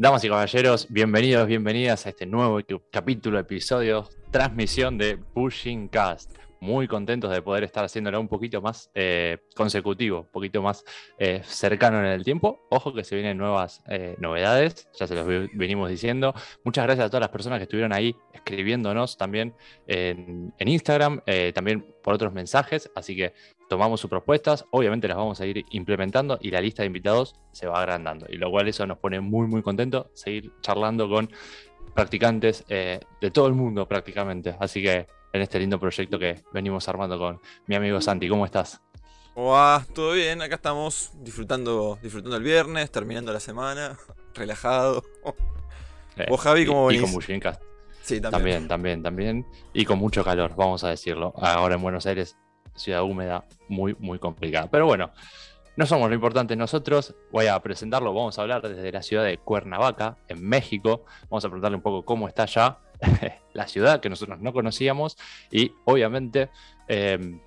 Damas y caballeros, bienvenidos, bienvenidas a este nuevo capítulo, episodio, transmisión de Pushing Cast. Muy contentos de poder estar haciéndolo un poquito más eh, consecutivo, un poquito más eh, cercano en el tiempo. Ojo que se vienen nuevas eh, novedades, ya se los venimos diciendo. Muchas gracias a todas las personas que estuvieron ahí escribiéndonos también en, en Instagram, también por otros mensajes. Así que tomamos sus propuestas, obviamente las vamos a ir implementando y la lista de invitados se va agrandando, y lo cual eso nos pone muy, muy contentos, seguir charlando con practicantes de todo el mundo prácticamente. Así que en este lindo proyecto que venimos armando con mi amigo Santi, ¿cómo estás? Hola, todo bien, acá estamos disfrutando, disfrutando el viernes, terminando la semana, relajado. Eh, ¿Vos, Javi, cómo venís? Y con Sí, también. También, también, también. Y con mucho calor, vamos a decirlo. Ahora en Buenos Aires ciudad húmeda muy, muy complicada. Pero bueno, no somos lo importante nosotros. Voy a presentarlo. Vamos a hablar desde la ciudad de Cuernavaca, en México. Vamos a preguntarle un poco cómo está ya la ciudad que nosotros no conocíamos y obviamente em,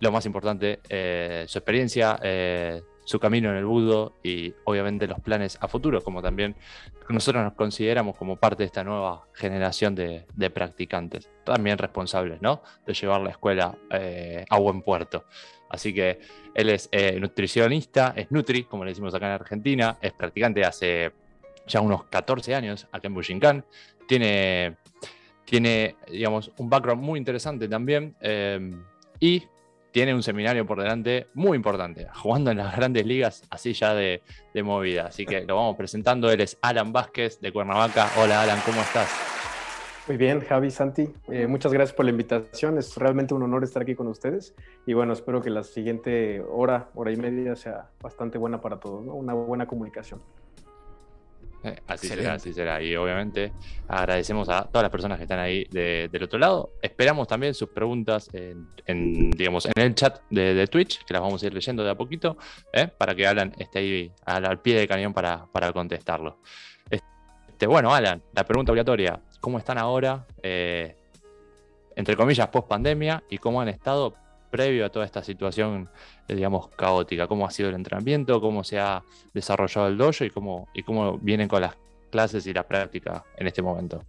lo más importante, eh, su experiencia, eh, su camino en el budo y obviamente los planes a futuro, como también nosotros nos consideramos como parte de esta nueva generación de, practicantes, también responsables, ¿no? De llevar la escuela eh, a buen puerto. Así que él es nutricionista, es Nutri, como le decimos acá en Argentina, es practicante hace ya unos 14 años acá en Bushinkan, tiene, tiene digamos, un background muy interesante también eh, y tiene un seminario por delante muy importante, jugando en las grandes ligas, así ya de, movida. Así que lo vamos presentando. Él es Alan Vázquez de Cuernavaca. Hola Alan, ¿cómo estás? Muy bien, Javi, Santi. Eh, muchas gracias por la invitación. Es realmente un honor estar aquí con ustedes. Y bueno, espero que la siguiente hora, hora y media sea bastante buena para todos, una buena comunicación. Eh, así será, así será. Y obviamente agradecemos a todas las personas que están ahí del otro lado. Esperamos también sus preguntas en, digamos, en el chat de, Twitch, que las vamos a ir leyendo de a poquito, ¿eh? para que Alan esté ahí al, pie de cañón para, para contestarlo. Este, bueno, Alan, la pregunta obligatoria, ¿cómo están ahora, eh, entre comillas, post pandemia, y cómo han estado previo a toda esta situación, eh, digamos, caótica? ¿Cómo ha sido el entrenamiento? ¿Cómo se ha desarrollado el dojo? ¿Y cómo, y cómo vienen con las clases y la práctica en este momento?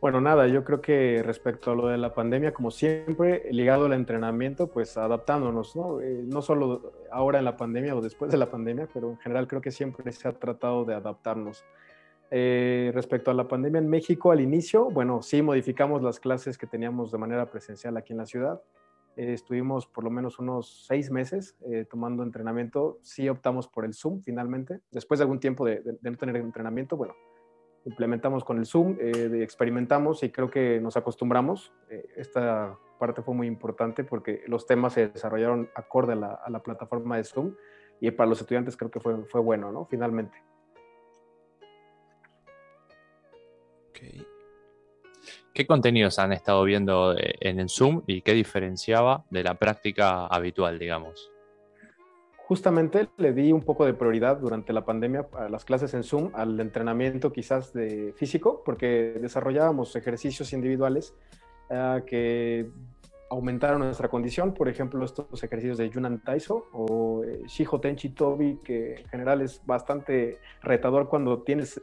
Bueno, nada, yo creo que respecto a lo de la pandemia, como siempre, ligado al entrenamiento, pues adaptándonos, ¿no? Eh, no solo ahora en la pandemia o después de la pandemia, pero en general creo que siempre se ha tratado de adaptarnos. Eh, respecto a la pandemia en México, al inicio, bueno, sí modificamos las clases que teníamos de manera presencial aquí en la ciudad. Eh, estuvimos por lo menos unos seis meses eh, tomando entrenamiento. Sí optamos por el Zoom finalmente. Después de algún tiempo de, no tener entrenamiento, bueno, implementamos con el Zoom, eh, experimentamos y creo que nos acostumbramos. esta parte fue muy importante porque los temas se desarrollaron acorde a la, plataforma de Zoom y para los estudiantes creo que fue, fue bueno, ¿no? Finalmente. ¿Qué contenidos han estado viendo eh, en el Zoom y qué diferenciaba de la práctica habitual, digamos? Justamente le di un poco de prioridad durante la pandemia a las clases en Zoom, al entrenamiento quizás de físico, porque desarrollábamos ejercicios individuales ah, que aumentaron nuestra condición, por ejemplo, estos ejercicios de Yunan Taiso o eh, Shiho Tenchi Tobi, que en general es bastante retador cuando tienes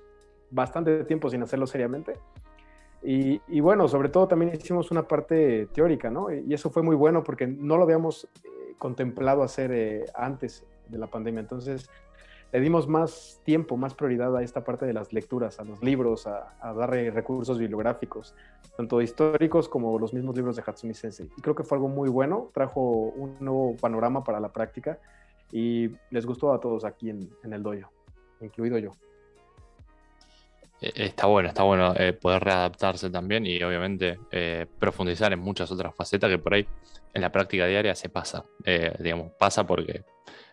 bastante tiempo sin hacerlo seriamente. Y, bueno, sobre todo también hicimos una parte teórica, ¿no? Y eso fue muy bueno porque no lo habíamos eh, contemplado hacer eh, antes de la pandemia. Entonces, le dimos más tiempo, más prioridad a esta parte de las lecturas, a los libros, a, darle recursos bibliográficos, tanto históricos como los mismos libros de Hatsumi Sensei. Y creo que fue algo muy bueno, trajo un nuevo panorama para la práctica y les gustó a todos aquí en, en el dojo, incluido yo. Eh, está bueno, está bueno eh, poder readaptarse también y obviamente eh, profundizar en muchas otras facetas que por ahí en la práctica diaria se pasa, digamos, pasa porque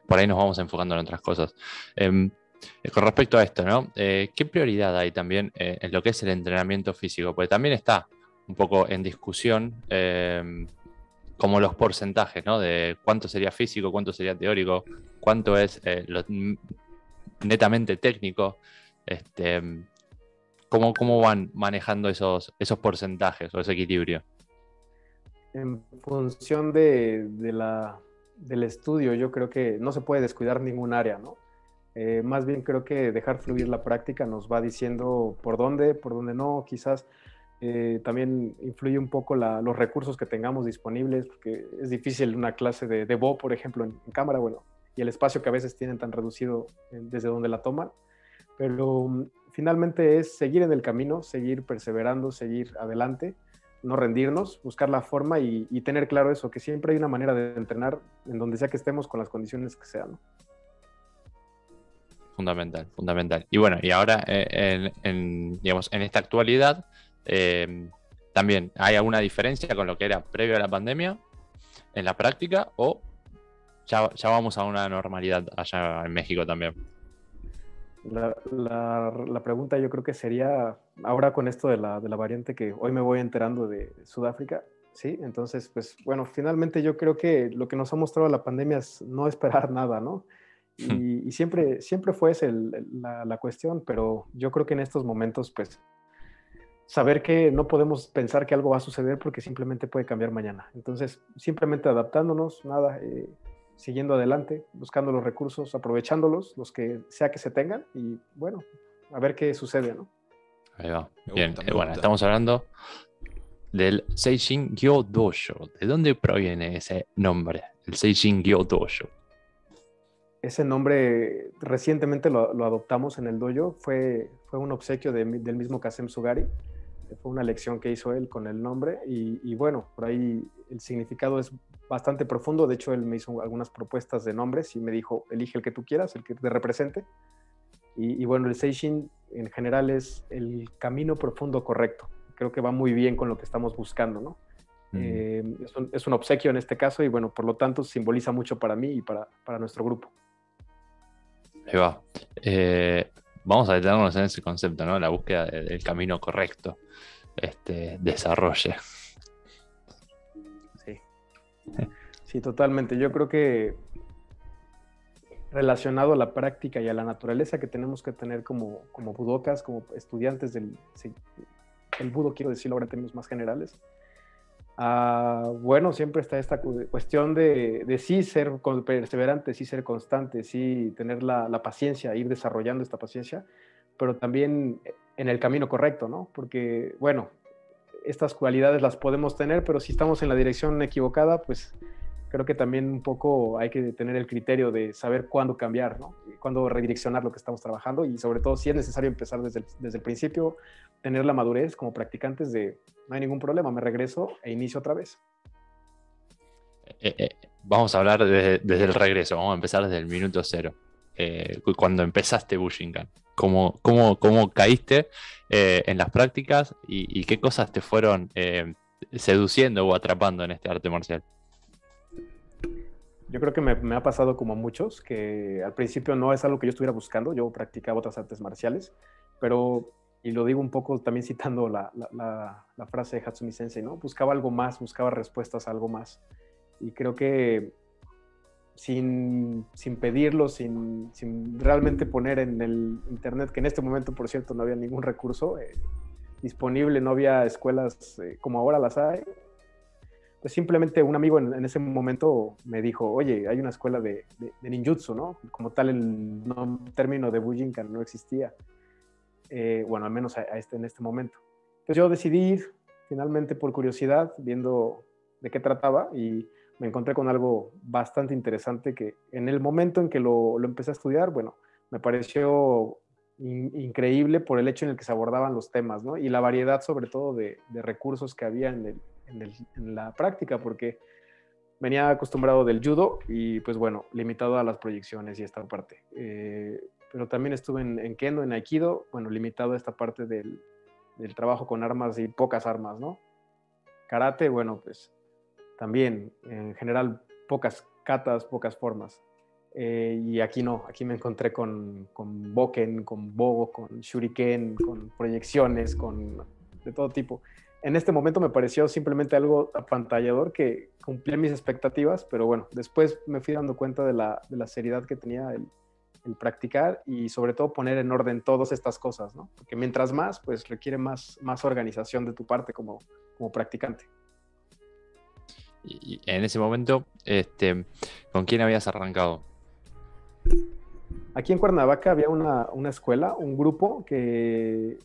por ahí nos vamos enfocando en otras cosas. Em, con respecto a esto, ¿no? ¿Qué prioridad hay también en lo que es el entrenamiento físico? Porque también está un poco en discusión em, como los porcentajes, ¿no? De cuánto sería físico, cuánto sería teórico, cuánto es lo netamente técnico. Este, ¿Cómo, van manejando esos, esos porcentajes o ese equilibrio? En función de, la, del estudio, yo creo que no se puede descuidar ningún área, ¿no? Eh, más bien creo que dejar fluir la práctica nos va diciendo por dónde, por dónde no, quizás eh, también influye un poco los recursos que tengamos disponibles, porque es difícil una clase de, de Bo, por ejemplo, en, cámara, bueno, y el espacio que a veces tienen tan reducido desde donde la toman, pero finalmente es seguir en el camino, seguir perseverando, seguir adelante, no rendirnos, buscar la forma y, tener claro eso, que siempre hay una manera de entrenar en donde sea que estemos con las condiciones que sean. Fundamental, fundamental. Y bueno, y ahora eh, en, digamos, en esta actualidad, eh, también hay alguna diferencia con lo que era previo a la pandemia en la práctica o ya, ya vamos a una normalidad allá en México también. La, la, pregunta yo creo que sería, ahora con esto de la, de la, variante que hoy me voy enterando de Sudáfrica, ¿sí? Entonces, pues bueno, finalmente yo creo que lo que nos ha mostrado la pandemia es no esperar nada, ¿no? Y, siempre, siempre fue esa la, la, cuestión, pero yo creo que en estos momentos, pues, saber que no podemos pensar que algo va a suceder porque simplemente puede cambiar mañana. Entonces, simplemente adaptándonos, nada, eh, siguiendo adelante, buscando los recursos, aprovechándolos, los que sea que se tengan y bueno, a ver qué sucede, ¿no? Ahí va. Bien, eh, bueno, estamos hablando del Seijin Gyo Dojo. ¿De dónde proviene ese nombre, el Seijin Gyo Dojo? Ese nombre recientemente lo, adoptamos en el dojo, fue, fue un obsequio del mismo Kasem Sugari, fue una lección que hizo él con el nombre y, y bueno, por ahí el significado es bastante profundo. De hecho, él me hizo algunas propuestas de nombres y me dijo, elige el que tú quieras, el que te represente. Y, bueno, el Seishin en general es el camino profundo correcto. Creo que va muy bien con lo que estamos buscando, ¿no? Mm. Eh, es, un, obsequio en este caso y bueno, por lo tanto simboliza mucho para mí y para, para nuestro grupo. Ahí va. Eh, vamos a detenernos en ese concepto, ¿no? La búsqueda del camino correcto. Este, desarrolle. Sí, totalmente. Yo creo que relacionado a la práctica y a la naturaleza que tenemos que tener como, como budocas, como estudiantes del el budo, quiero decirlo ahora en términos más generales. Ah, bueno, siempre está esta cuestión de, de, sí ser perseverante, sí ser constante, sí tener la, la, paciencia, ir desarrollando esta paciencia, pero también en el camino correcto, ¿no? Porque, bueno, estas cualidades las podemos tener, pero si estamos en la dirección equivocada, pues creo que también un poco hay que tener el criterio de saber cuándo cambiar, ¿no? Cuándo redireccionar lo que estamos trabajando y sobre todo si es necesario empezar desde el, desde el principio, tener la madurez como practicantes de no hay ningún problema, me regreso e inicio otra vez. Eh, eh, vamos a hablar desde, el regreso, vamos a empezar desde el minuto cero. Eh, cuando empezaste Bushinkan, ¿cómo, cómo, cómo caíste en las prácticas y, qué cosas te fueron seduciendo o atrapando en este arte marcial? Yo creo que me, ha pasado como a muchos, que al principio no es algo que yo estuviera buscando, yo practicaba otras artes marciales, pero, y lo digo un poco también citando la, la frase de Hatsumi Sensei, ¿no? Buscaba algo más, buscaba respuestas a algo más. Y creo que sin, sin pedirlo, sin, sin, realmente poner en el internet, que en este momento, por cierto, no había ningún recurso eh, disponible, no había escuelas eh, como ahora las hay. Simplemente un amigo en, ese momento me dijo, oye, hay una escuela de, ninjutsu, ¿no? Como tal el término de Bujinkan no existía. Eh, bueno, al menos a, este, en este momento. Entonces yo decidí ir, finalmente por curiosidad, viendo de qué trataba y me encontré con algo bastante interesante que en el momento en que lo, lo empecé a estudiar, bueno, me pareció increíble por el hecho en el que se abordaban los temas, ¿no? Y la variedad sobre todo de, de recursos que había en, el, en, la práctica, porque venía acostumbrado del judo y pues bueno, limitado a las proyecciones y esta parte. Eh, pero también estuve en, en, kendo, en aikido, bueno, limitado a esta parte del, del trabajo con armas y pocas armas, ¿no? Karate, bueno, pues también, en general, pocas catas, pocas formas. Eh, y aquí no, aquí me encontré con, con Boken, con Bogo, con Shuriken, con proyecciones, con de todo tipo. En este momento me pareció simplemente algo apantallador que cumplía mis expectativas, pero bueno, después me fui dando cuenta de la, de la seriedad que tenía el, el, practicar y sobre todo poner en orden todas estas cosas, ¿no? Porque mientras más, pues requiere más, más organización de tu parte como, como practicante. Y en ese momento, este, ¿con quién habías arrancado? Aquí en Cuernavaca había una, una escuela, un grupo que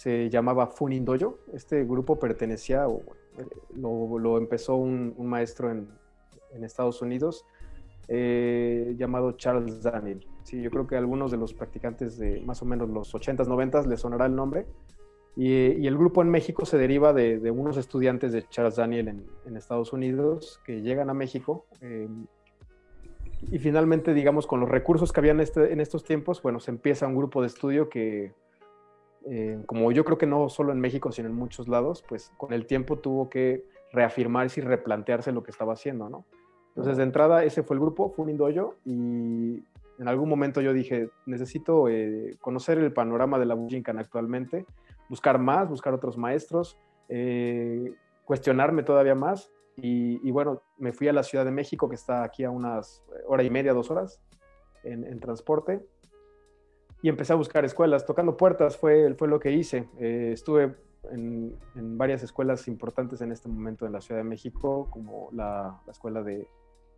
se llamaba Funindoyo. Este grupo pertenecía, eh, lo, lo empezó un, maestro en, en, Estados Unidos eh, llamado Charles Daniel. Sí, yo creo que a algunos de los practicantes de más o menos los 80s, 90s les sonará el nombre. Y, y el grupo en México se deriva de, de unos estudiantes de Charles Daniel en, en, Estados Unidos que llegan a México. Eh, y finalmente, digamos, con los recursos que había en, este, en estos tiempos, bueno, se empieza un grupo de estudio que, eh, como yo creo que no solo en México, sino en muchos lados, pues con el tiempo tuvo que reafirmarse y replantearse lo que estaba haciendo, ¿no? Entonces, de entrada, ese fue el grupo, fue un Indoyo, y en algún momento yo dije, necesito eh, conocer el panorama de la Bujinkan actualmente, buscar más, buscar otros maestros, eh, cuestionarme todavía más, y, y, bueno, me fui a la Ciudad de México, que está aquí a unas hora y media, dos horas en, en transporte, y empecé a buscar escuelas, tocando puertas fue, fue lo que hice. Eh, estuve en, varias escuelas importantes en este momento en la Ciudad de México, como la, la escuela de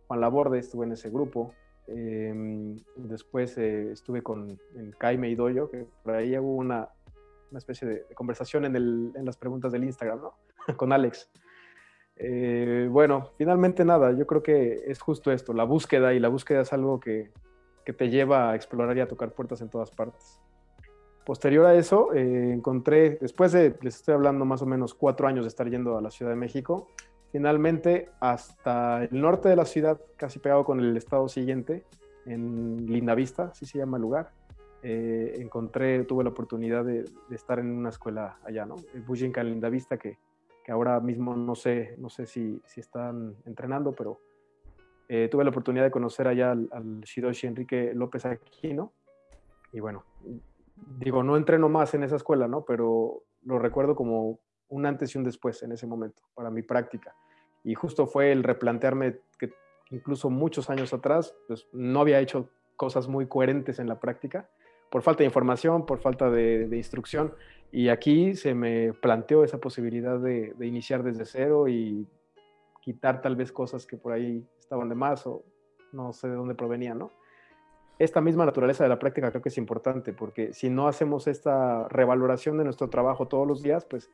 Juan Laborde, estuve en ese grupo. Eh, después eh, estuve con en Caime y Doyo, que por ahí hubo una, una especie de, de conversación en, el, en, las preguntas del Instagram, ¿no? con Alex. Eh, bueno, finalmente nada, yo creo que es justo esto, la búsqueda y la búsqueda es algo que, que te lleva a explorar y a tocar puertas en todas partes. Posterior a eso, eh, encontré, después de, les estoy hablando más o menos cuatro años de estar yendo a la Ciudad de México, finalmente hasta el norte de la ciudad, casi pegado con el estado siguiente, en Lindavista, así se llama el lugar, eh, encontré, tuve la oportunidad de, estar en una escuela allá, ¿no? Bujinkan Lindavista, que, que ahora mismo no sé, no sé si, si están entrenando, pero eh, tuve la oportunidad de conocer allá al, al, Shidoshi Enrique López Aquino. Y bueno, digo, no entreno más en esa escuela, ¿no? Pero lo recuerdo como un antes y un después en ese momento para mi práctica. Y justo fue el replantearme que incluso muchos años atrás, pues no había hecho cosas muy coherentes en la práctica, por falta de información, por falta de, instrucción. Y aquí se me planteó esa posibilidad de iniciar desde cero y quitar tal vez cosas que por ahí estaban de más o no sé de dónde provenían, ¿no? Esta misma naturaleza de la práctica creo que es importante porque si no hacemos esta revaloración de nuestro trabajo todos los días, pues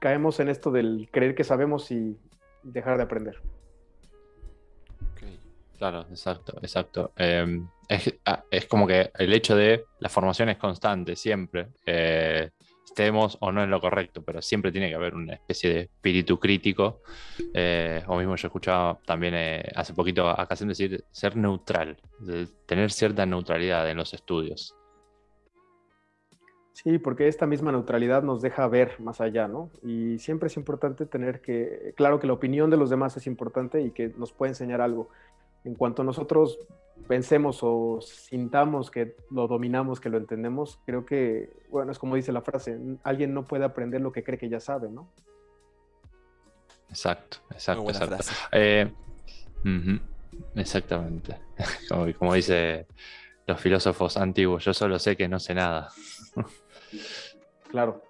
caemos en esto del creer que sabemos y dejar de aprender. Claro, exacto, exacto. Eh, es, ah, es, como que el hecho de la formación es constante siempre. Eh, estemos o no en lo correcto, pero siempre tiene que haber una especie de espíritu crítico. Eh, o mismo yo escuchaba también eh, hace poquito a decir ser neutral, tener cierta neutralidad en los estudios. Sí, porque esta misma neutralidad nos deja ver más allá, ¿no? Y siempre es importante tener que, claro que la opinión de los demás es importante y que nos puede enseñar algo. En cuanto nosotros pensemos o sintamos que lo dominamos, que lo entendemos, creo que, bueno, es como dice la frase, alguien no puede aprender lo que cree que ya sabe, ¿no? Exacto, exacto, exacto. Eh, uh -huh, exactamente. Como, como dice los filósofos antiguos, yo solo sé que no sé nada. claro.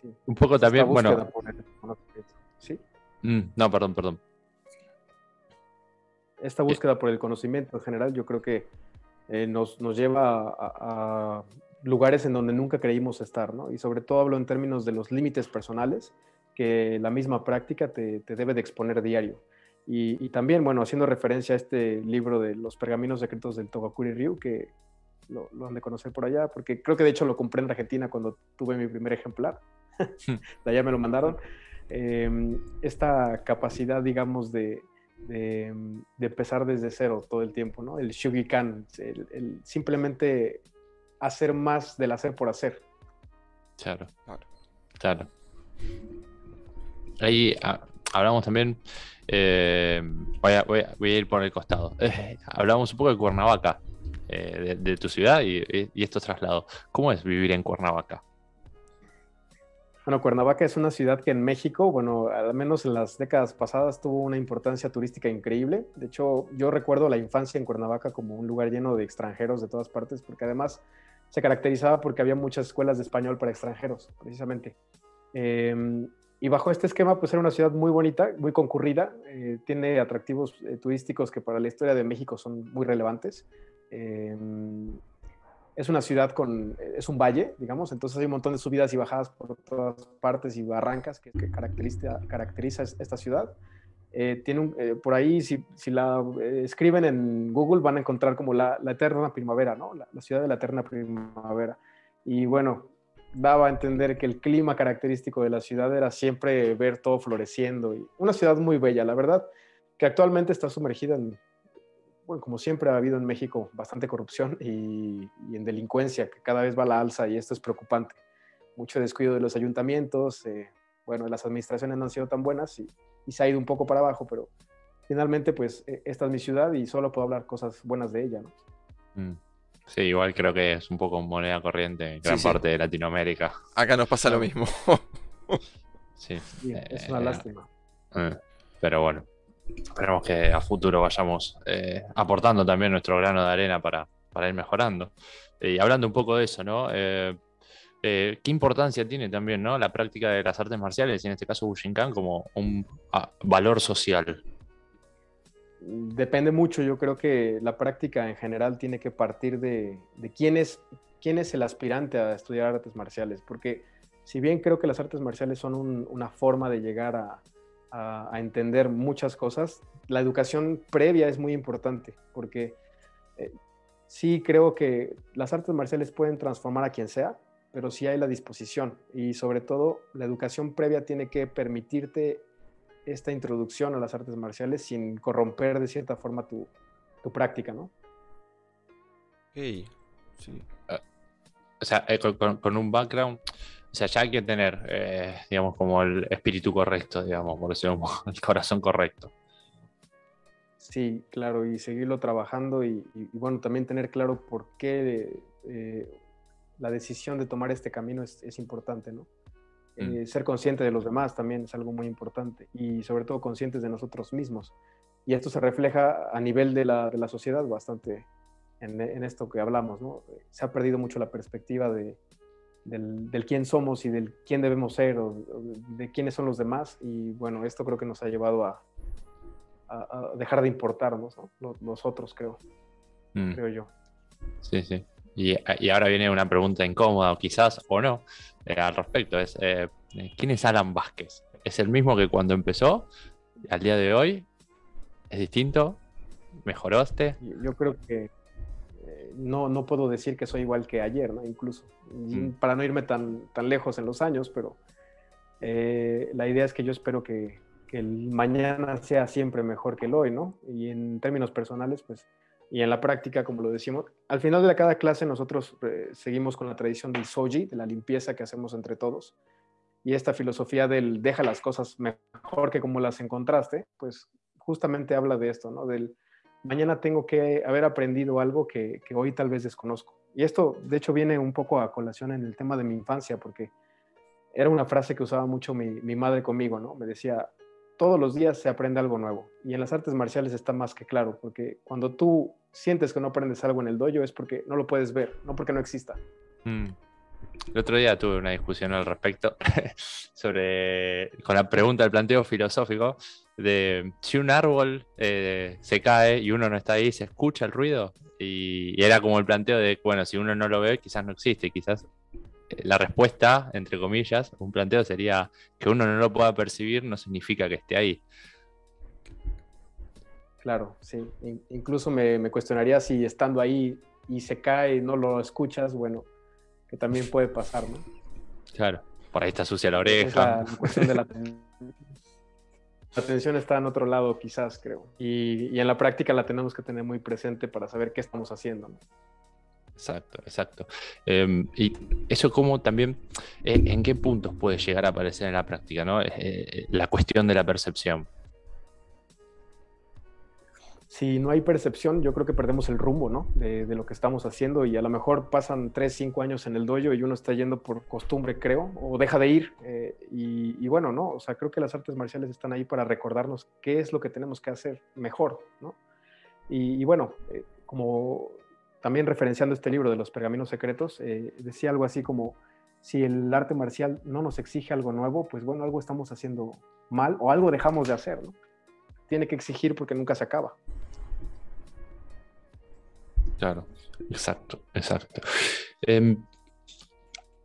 Sí. Un poco también, bueno. El... ¿Sí? Mm, no, perdón, perdón esta búsqueda por el conocimiento en general, yo creo que eh, nos, nos, lleva a, a, lugares en donde nunca creímos estar, ¿no? Y sobre todo hablo en términos de los límites personales que la misma práctica te, te debe de exponer diario. Y, y, también, bueno, haciendo referencia a este libro de los pergaminos secretos del Togakuri Ryu, que lo, lo, han de conocer por allá, porque creo que de hecho lo compré en Argentina cuando tuve mi primer ejemplar. de allá me lo mandaron. Eh, esta capacidad, digamos, de, de, de, empezar desde cero todo el tiempo, ¿no? El Shugikan, el, el, simplemente hacer más del hacer por hacer. Claro, claro. Ahí ah, hablamos también, eh, voy, a, voy, a, voy, a, ir por el costado, eh, hablamos un poco de Cuernavaca, eh, de, de, tu ciudad y, y estos traslados. ¿Cómo es vivir en Cuernavaca? Bueno, Cuernavaca es una ciudad que en México, bueno, al menos en las décadas pasadas tuvo una importancia turística increíble. De hecho, yo recuerdo la infancia en Cuernavaca como un lugar lleno de extranjeros de todas partes, porque además se caracterizaba porque había muchas escuelas de español para extranjeros, precisamente. Eh, y bajo este esquema, pues era una ciudad muy bonita, muy concurrida, eh, tiene atractivos eh, turísticos que para la historia de México son muy relevantes. Es una ciudad con, es un valle, digamos, entonces hay un montón de subidas y bajadas por todas partes y barrancas que, caracteriza, caracteriza esta ciudad. Eh, tiene un, eh, por ahí, si, si la eh, escriben en Google, van a encontrar como la, eterna primavera, ¿no? La, la, ciudad de la eterna primavera. Y bueno, daba a entender que el clima característico de la ciudad era siempre ver todo floreciendo. Y una ciudad muy bella, la verdad, que actualmente está sumergida en bueno, como siempre ha habido en México bastante corrupción y, en delincuencia, que cada vez va a la alza y esto es preocupante. Mucho descuido de los ayuntamientos, eh, bueno, las administraciones no han sido tan buenas y, se ha ido un poco para abajo, pero finalmente pues e, esta es mi ciudad y solo puedo hablar cosas buenas de ella, ¿no? Mm. Sí, igual creo que es un poco moneda corriente en gran parte de Latinoamérica. Acá nos pasa lo mismo. sí. es una eh, lástima. Eh, pero bueno, esperemos que a futuro vayamos eh, aportando también nuestro grano de arena para, para ir mejorando. Y hablando un poco de eso, ¿no? Eh, eh, ¿Qué importancia tiene también ¿no? la práctica de las artes marciales, y en este caso Bushinkan, como un ah, valor social? Depende mucho, yo creo que la práctica en general tiene que partir de, de quién, es, quién es el aspirante a estudiar artes marciales, porque si bien creo que las artes marciales son una forma de llegar a, a, entender muchas cosas, la educación previa es muy importante porque eh, sí creo que las artes marciales pueden transformar a quien sea, pero sí hay la disposición y sobre todo la educación previa tiene que permitirte esta introducción a las artes marciales sin corromper de cierta forma tu, práctica, ¿no? sí. Ah, o sea, eh, con, un background, o sea, ya hay que tener, eh, digamos, como el espíritu correcto, digamos, por decirlo, el corazón correcto. Sí, claro, y seguirlo trabajando y, bueno, también tener claro por qué eh, la decisión de tomar este camino es, importante, ¿no? Mm. Eh, ser consciente de los demás también es algo muy importante y sobre todo conscientes de nosotros mismos. Y esto se refleja a nivel de la, de la sociedad bastante en, en, esto que hablamos, ¿no? Se ha perdido mucho la perspectiva de, del, quién somos y del quién debemos ser o, de quiénes son los demás. Y bueno, esto creo que nos ha llevado a, dejar de importarnos, ¿no? nosotros, creo, mm. creo yo. Sí, sí. Y, ahora viene una pregunta incómoda, o quizás o no, eh, al respecto. Es, eh, ¿Quién es Alan Vázquez? ¿Es el mismo que cuando empezó? ¿Al día de hoy? ¿Es distinto? ¿Mejoraste? Yo creo que no, no puedo decir que soy igual que ayer, ¿no? Incluso, mm. para no irme tan, tan lejos en los años, pero eh, la idea es que yo espero que, el mañana sea siempre mejor que el hoy, ¿no? Y en términos personales, pues, y en la práctica, como lo decimos, al final de cada clase nosotros eh, seguimos con la tradición del soji, de la limpieza que hacemos entre todos, y esta filosofía del deja las cosas mejor que como las encontraste, pues justamente habla de esto, ¿no? Del mañana tengo que haber aprendido algo que, hoy tal vez desconozco. Y esto, de hecho, viene un poco a colación en el tema de mi infancia, porque era una frase que usaba mucho mi, madre conmigo, ¿no? Me decía, todos los días se aprende algo nuevo. Y en las artes marciales está más que claro, porque cuando tú sientes que no aprendes algo en el dojo es porque no lo puedes ver, no porque no exista. Mm. El otro día tuve una discusión al respecto sobre, con la pregunta del planteo filosófico de si un árbol eh, se cae y uno no está ahí, se escucha el ruido. Y, era como el planteo de, bueno, si uno no lo ve, quizás no existe. Quizás eh, la respuesta, entre comillas, un planteo sería que uno no lo pueda percibir, no significa que esté ahí. Claro, sí. incluso me, me, cuestionaría si estando ahí y se cae y no lo escuchas, bueno, que también puede pasar, ¿no? Claro, por ahí está sucia la oreja. la cuestión de la la atención está en otro lado, quizás, creo. Y, en la práctica la tenemos que tener muy presente para saber qué estamos haciendo. Exacto, exacto. Em, y eso como también, eh, ¿en qué puntos puede llegar a aparecer en la práctica? ¿no? Eh, eh, la cuestión de la percepción si no hay percepción, yo creo que perdemos el rumbo, ¿no? De, lo que estamos haciendo y a lo mejor pasan 3, 5 años en el dojo y uno está yendo por costumbre, creo, o deja de ir. Eh, y, bueno, ¿no? O sea, creo que las artes marciales están ahí para recordarnos qué es lo que tenemos que hacer mejor, ¿no? Y, bueno, eh, como también referenciando este libro de los pergaminos secretos, eh, decía algo así como, si el arte marcial no nos exige algo nuevo, pues bueno, algo estamos haciendo mal o algo dejamos de hacer, ¿no? Tiene que exigir porque nunca se acaba. Claro, exacto, exacto. Em,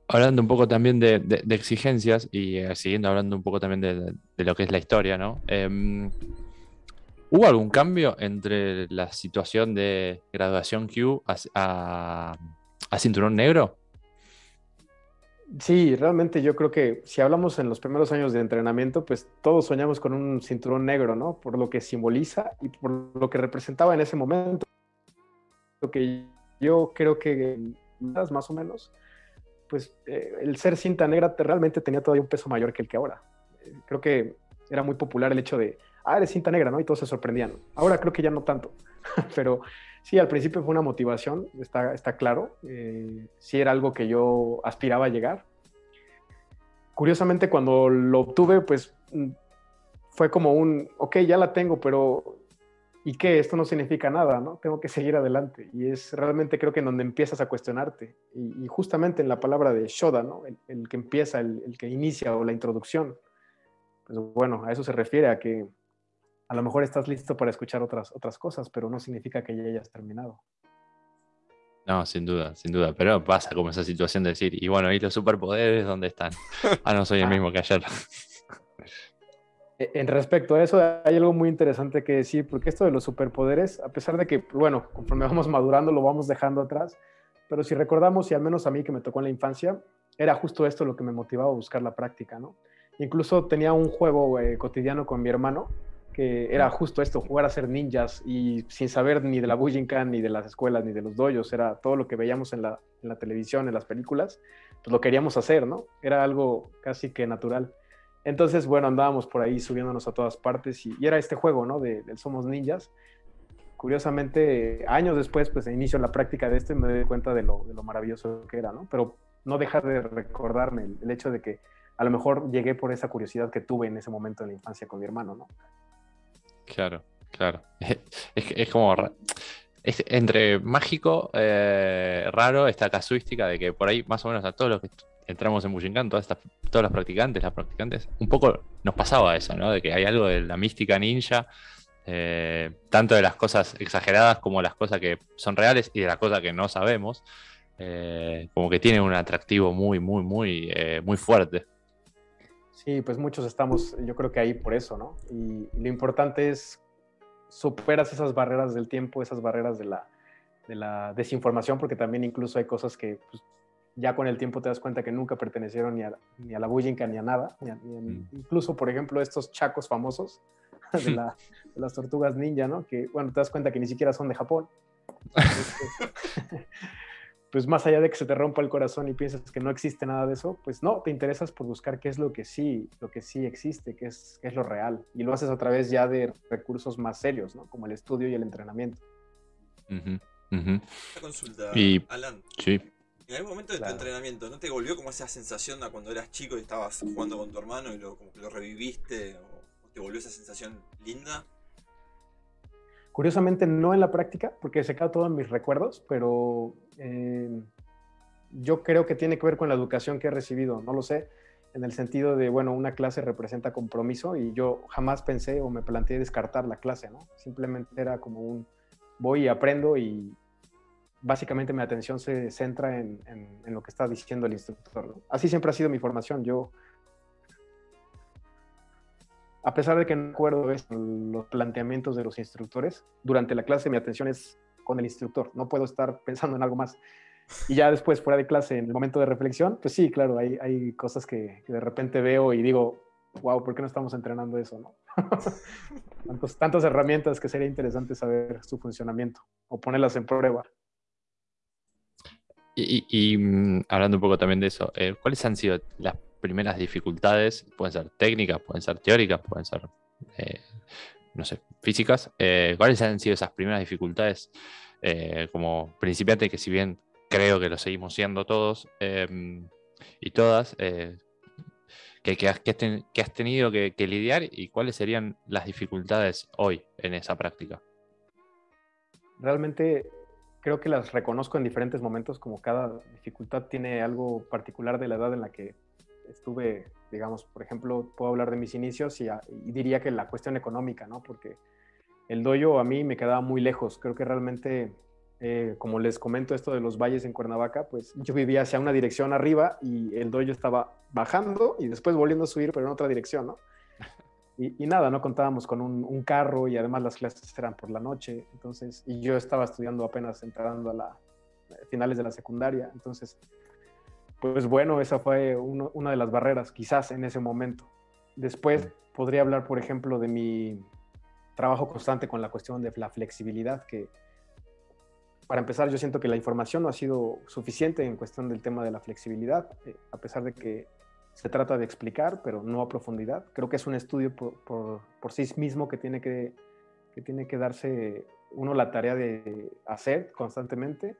hablando un poco también de, exigencias y eh, siguiendo hablando un poco también de, lo que es la historia, ¿no? Em, ¿Hubo algún cambio entre la situación de graduación Q a, cinturón negro? Sí, realmente yo creo que si hablamos en los primeros años de entrenamiento, pues todos soñamos con un cinturón negro, ¿no? Por lo que simboliza y por lo que representaba en ese momento. Lo que yo creo que más o menos, pues eh, el ser cinta negra realmente tenía todavía un peso mayor que el que ahora. Eh, creo que era muy popular el hecho de, ah, eres cinta negra, ¿no? Y todos se sorprendían. Ahora creo que ya no tanto, pero sí, al principio fue una motivación, está, está claro. Eh, sí era algo que yo aspiraba a llegar. Curiosamente, cuando lo obtuve, pues mm, fue como un, ok, ya la tengo, pero ¿y qué? Esto no significa nada, ¿no? Tengo que seguir adelante. Y es realmente creo que en donde empiezas a cuestionarte. Y, justamente en la palabra de Shoda, ¿no? El, que empieza, el, el, que inicia o la introducción. Pues bueno, a eso se refiere, a que a lo mejor estás listo para escuchar otras, otras cosas, pero no significa que ya hayas terminado. No, sin duda, sin duda. Pero pasa como esa situación de decir, y bueno, ¿y los superpoderes dónde están? Ah, no soy el ah. mismo que ayer. E, en respecto a eso, hay algo muy interesante que decir, porque esto de los superpoderes, a pesar de que, bueno, conforme vamos madurando, lo vamos dejando atrás, pero si recordamos, y al menos a mí que me tocó en la infancia, era justo esto lo que me motivaba a buscar la práctica, ¿no? Incluso tenía un juego eh, cotidiano con mi hermano, que era justo esto, jugar a ser ninjas y sin saber ni de la Bujinkan, ni de las escuelas, ni de los doyos, era todo lo que veíamos en la, en la televisión, en las películas, pues lo queríamos hacer, ¿no? Era algo casi que natural. Entonces, bueno, andábamos por ahí subiéndonos a todas partes y, era este juego, ¿no? De, Somos Ninjas. Curiosamente, años después, pues inicio la práctica de esto y me doy cuenta de lo, de lo maravilloso que era, ¿no? Pero no deja de recordarme el, hecho de que a lo mejor llegué por esa curiosidad que tuve en ese momento en la infancia con mi hermano, ¿no? Claro, claro. Es, como es entre mágico, eh, raro, esta casuística de que por ahí más o menos a todos los que entramos en Bujinkan, todas, estas, todas las practicantes, las practicantes, un poco nos pasaba eso, ¿no? De que hay algo de la mística ninja, eh, tanto de las cosas exageradas como las cosas que son reales y de las cosas que no sabemos, eh, como que tiene un atractivo muy, muy, muy, eh, muy fuerte. Sí, pues muchos estamos, yo creo que ahí por eso, ¿no? Y, lo importante es superas esas barreras del tiempo, esas barreras de la, de la desinformación, porque también incluso hay cosas que pues, ya con el tiempo te das cuenta que nunca pertenecieron ni a, ni a la Bujinka ni a nada. Mm. Incluso, por ejemplo, estos chacos famosos de, las tortugas ninja, ¿no? Que, bueno, te das cuenta que ni siquiera son de Japón. pues más allá de que se te rompa el corazón y piensas que no existe nada de eso, pues no, te interesas por buscar qué es lo que sí, lo que sí existe, qué es, es lo real. Y lo haces a través ya de recursos más serios, ¿no? Como el estudio y el entrenamiento. consulta, y, Alan. Sí. En algún momento de tu entrenamiento, ¿no te volvió como esa sensación de cuando eras chico y estabas jugando con tu hermano y lo, como que lo reviviste? ¿O te volvió esa sensación linda? Curiosamente no en la práctica, porque se queda todo en mis recuerdos, pero eh, yo creo que tiene que ver con la educación que he recibido, no lo sé, en el sentido de, bueno, una clase representa compromiso y yo jamás pensé o me planteé descartar la clase, ¿no? Simplemente era como un, voy y aprendo y básicamente mi atención se centra en, lo que está diciendo el instructor. Así siempre ha sido mi formación. Yo, a pesar de que no acuerdo los planteamientos de los instructores, durante la clase mi atención es con el instructor. No puedo estar pensando en algo más. Y ya después, fuera de clase, en el momento de reflexión, pues sí, claro, hay, hay cosas que, de repente veo y digo, wow, ¿por qué no estamos entrenando eso? Tantas herramientas que sería interesante saber su funcionamiento o ponerlas en prueba. Y, mm, hablando un poco también de eso, eh, ¿cuáles han sido las primeras dificultades? Pueden ser técnicas, pueden ser teóricas, pueden ser, eh, no sé, físicas. Eh, ¿Cuáles han sido esas primeras dificultades como principiante, que si bien creo que lo seguimos siendo todos em, y todas, que, has, tenido que lidiar y cuáles serían las dificultades hoy en esa práctica? Realmente creo que las reconozco en diferentes momentos, como cada dificultad tiene algo particular de la edad en la que estuve, digamos, por ejemplo, puedo hablar de mis inicios y, diría que la cuestión económica, ¿no? Porque el doyo a mí me quedaba muy lejos. Creo que realmente Eh, como les comento esto de los valles en Cuernavaca, pues yo vivía hacia una dirección arriba y el dojo estaba bajando y después volviendo a subir, pero en otra dirección, ¿no? Y, nada, no contábamos con un, carro y además las clases eran por la noche, entonces, y yo estaba estudiando apenas entrando a la finales de la secundaria, entonces, pues bueno, esa fue una de las barreras, quizás en ese momento. Después podría hablar, por ejemplo, de mi trabajo constante con la cuestión de la flexibilidad, que para empezar, yo siento que la información no ha sido suficiente en cuestión del tema de la flexibilidad, eh, a pesar de que se trata de explicar, pero no a profundidad. Creo que es un estudio por, sí mismo que tiene que, que tiene que darse uno la tarea de hacer constantemente.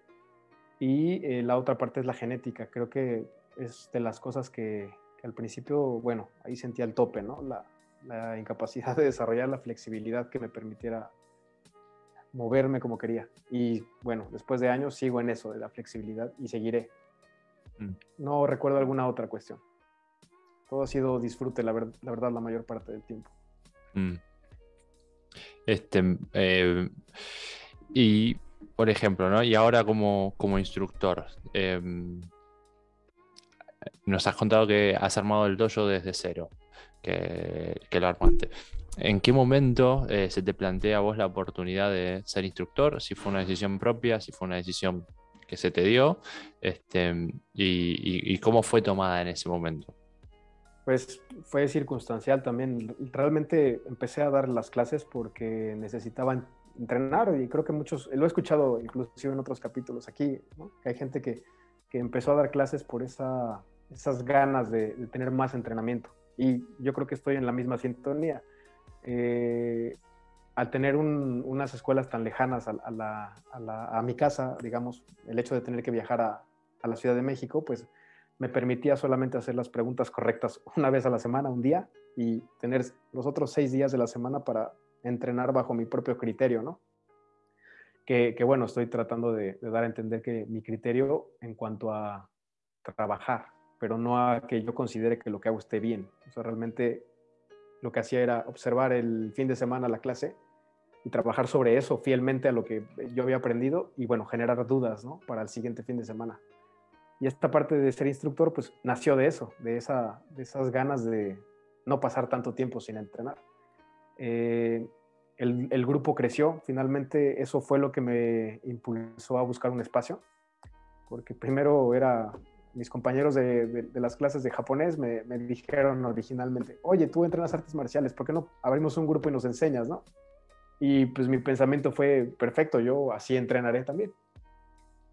Y eh, la otra parte es la genética. Creo que es de las cosas que, al principio, bueno, ahí sentía el tope, ¿no? La, la incapacidad de desarrollar la flexibilidad que me permitiera moverme como quería. Y bueno, después de años sigo en eso, de la flexibilidad, y seguiré. Mm. No recuerdo alguna otra cuestión. Todo ha sido disfrute, la, verdad, la mayor parte del tiempo. Mm. Este, eh, y, por ejemplo, ¿no? Y ahora como, como instructor, em, nos has contado que has armado el dojo desde cero, que, que lo armaste. ¿En qué momento eh, se te plantea a vos la oportunidad de ser instructor? Si fue una decisión propia, si fue una decisión que se te dio, este, y, cómo fue tomada en ese momento. Pues fue circunstancial también. Realmente empecé a dar las clases porque necesitaba entrenar y creo que muchos, lo he escuchado inclusive en otros capítulos aquí, que hay gente que, empezó a dar clases por esa, esas ganas de, tener más entrenamiento. Y yo creo que estoy en la misma sintonía eh, al tener unas escuelas tan lejanas a, mi casa, digamos, el hecho de tener que viajar a, la Ciudad de México, pues me permitía solamente hacer las preguntas correctas una vez a la semana, un día, y tener los otros seis días de la semana para entrenar bajo mi propio criterio, ¿no? Que, bueno, estoy tratando de, dar a entender que mi criterio en cuanto a trabajar, pero no a que yo considere que lo que hago esté bien. O sea, realmente lo que hacía era observar el fin de semana la clase y trabajar sobre eso fielmente a lo que yo había aprendido y bueno, generar dudas ¿no? para el siguiente fin de semana. Y esta parte de ser instructor pues nació de eso, de, esa, de esas ganas de no pasar tanto tiempo sin entrenar. Eh, el, grupo creció, finalmente eso fue lo que me impulsó a buscar un espacio, porque primero era mis compañeros de, las clases de japonés me, dijeron originalmente, oye, tú entrenas artes marciales, ¿por qué no abrimos un grupo y nos enseñas, no? Y pues mi pensamiento fue, perfecto, yo así entrenaré también.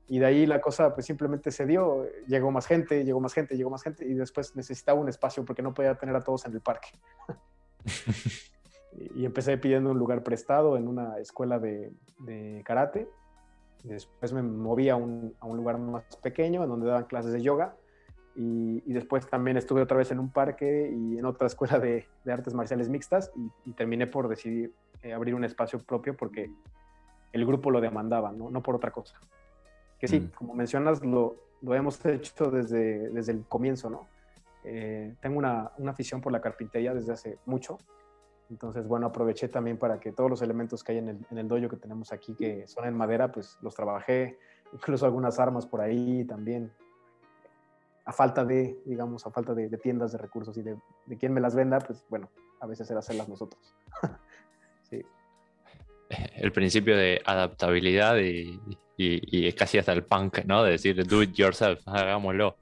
Y de ahí la cosa pues simplemente se dio, llegó más gente, llegó más gente, llegó más gente y después necesitaba un espacio porque no podía tener a todos en el parque. y empecé pidiendo un lugar prestado en una escuela de, de karate Después me moví a un, a un, lugar más pequeño en donde daban clases de yoga. Y, y, después también estuve otra vez en un parque y en otra escuela de, de artes marciales mixtas y, terminé por decidir eh, abrir un espacio propio porque el grupo lo demandaba, no, no por otra cosa. Que sí, mm. como mencionas, lo, lo, hemos hecho desde, desde el comienzo, ¿no? Eh, tengo una, una afición por la carpintería desde hace mucho entonces, bueno, aproveché también para que todos los elementos que hay en el, en el dojo que tenemos aquí, que son en madera, pues los trabajé, incluso algunas armas por ahí también, a falta de, digamos, a falta de, tiendas de recursos y de, de quien me las venda, pues bueno, a veces era hacerlas nosotros. sí. El principio de adaptabilidad y, y, es casi hasta el punk, ¿no? De decir, do it yourself, hagámoslo.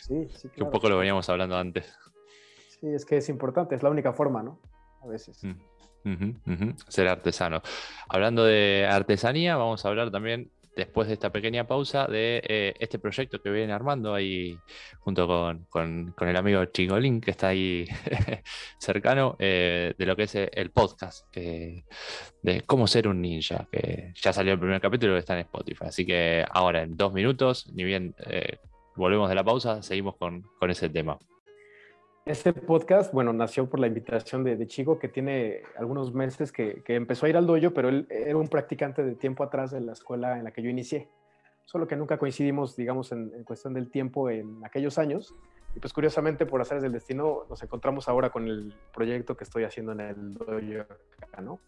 Sí, sí. Que un poco lo veníamos hablando antes. Sí, es que es importante, es la única forma, ¿no? a veces. Mm, Ser artesano. Hablando de artesanía, vamos a hablar también, después de esta pequeña pausa, de eh, este proyecto que viene armando ahí junto con, el amigo Chingolín, que está ahí cercano, eh, de lo que es el podcast de cómo ser un ninja, que ya salió el primer capítulo que está en Spotify. Así que ahora en dos minutos, ni bien eh, volvemos de la pausa, seguimos con, con ese tema. Este podcast, bueno, nació por la invitación de, Chigo, que tiene algunos meses que, empezó a ir al dojo, pero él era un practicante de tiempo atrás de la escuela en la que yo inicié. Solo que nunca coincidimos, digamos, en, cuestión del tiempo en aquellos años. Y pues curiosamente, por hacer del destino, nos encontramos ahora con el proyecto que estoy haciendo en el dojo ¿no?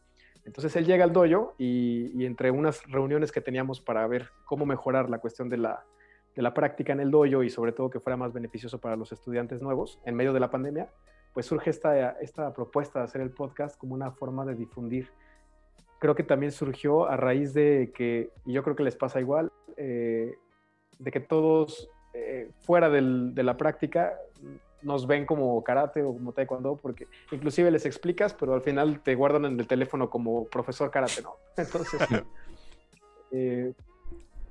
Entonces él llega al dojo y, entre unas reuniones que teníamos para ver cómo mejorar la cuestión de la, de la práctica en el dojo y sobre todo que fuera más beneficioso para los estudiantes nuevos en medio de la pandemia, pues surge esta, esta propuesta de hacer el podcast como una forma de difundir. Creo que también surgió a raíz de que, y yo creo que les pasa igual, eh, de que todos eh, fuera del, de la práctica nos ven como karate o como taekwondo, porque inclusive les explicas, pero al final te guardan en el teléfono como profesor karate, ¿no? Entonces, eh,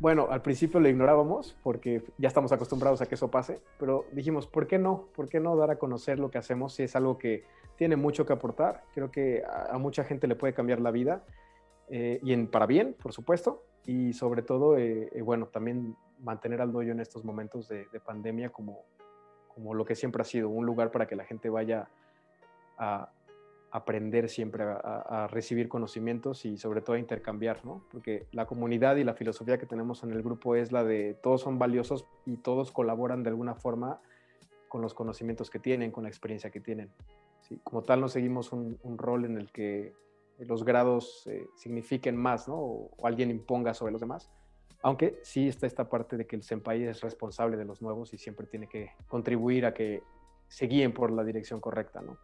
bueno, al principio lo ignorábamos porque ya estamos acostumbrados a que eso pase, pero dijimos, ¿por qué no? ¿Por qué no dar a conocer lo que hacemos si es algo que tiene mucho que aportar? Creo que a, mucha gente le puede cambiar la vida eh, y en, para bien, por supuesto, y sobre todo, eh, eh, bueno, también mantener al dojo en estos momentos de, de pandemia como, como lo que siempre ha sido, un lugar para que la gente vaya a, aprender siempre a, recibir conocimientos y sobre todo a intercambiar, ¿no? Porque la comunidad y la filosofía que tenemos en el grupo es la de todos son valiosos y todos colaboran de alguna forma con los conocimientos que tienen, con la experiencia que tienen. Como tal, no seguimos un, rol en el que los grados eh, signifiquen más, ¿no? O, alguien imponga sobre los demás. Aunque sí está esta parte de que el senpai es responsable de los nuevos y siempre tiene que contribuir a que se guíen por la dirección correcta, ¿no?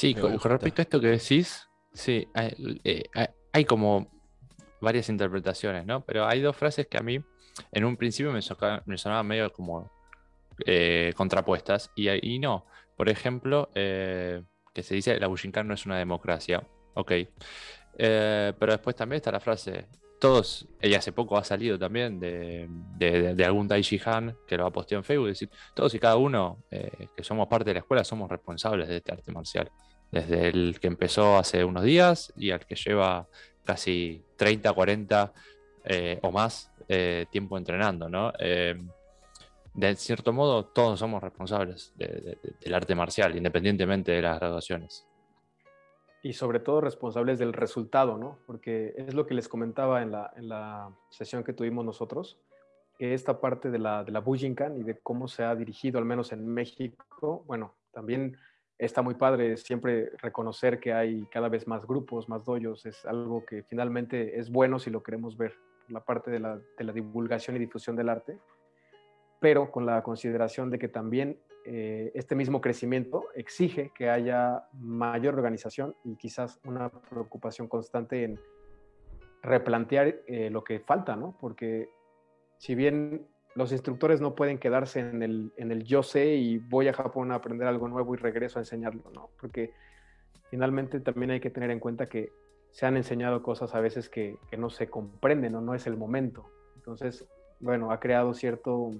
Sí, con, respecto a esto que decís, sí, hay, eh, hay, como varias interpretaciones, ¿no? Pero hay dos frases que a mí en un principio me, sonaban medio como eh, contrapuestas y, y, no. Por ejemplo, eh, que se dice la Bushinkan no es una democracia. Ok. pero después también está la frase, todos, ella hace poco ha salido también de, de, de algún Han que lo ha posteado en Facebook, decir, todos y cada uno que somos parte de la escuela somos responsables de este arte marcial desde el que empezó hace unos días y al que lleva casi 30, 40 eh, o más eh, tiempo entrenando, ¿no? Eh, de cierto modo, todos somos responsables del arte marcial, independientemente de las graduaciones. Y sobre todo responsables del resultado, ¿no? Porque es lo que les comentaba en la, sesión que tuvimos nosotros, que esta parte de la, de la Bujinkan y de cómo se ha dirigido, al menos en México, bueno, también está muy padre siempre reconocer que hay cada vez más grupos, más doyos, es algo que finalmente es bueno si lo queremos ver, la parte de la, divulgación y difusión del arte, pero con la consideración de que también eh, este mismo crecimiento exige que haya mayor organización y quizás una preocupación constante en replantear eh, lo que falta, ¿no? Porque si bien los instructores no pueden quedarse en el, en el yo sé y voy a Japón a aprender algo nuevo y regreso a enseñarlo, ¿no? Porque finalmente también hay que tener en cuenta que se han enseñado cosas a veces que, que no se comprenden o no es el momento. Entonces, bueno, ha creado cierto,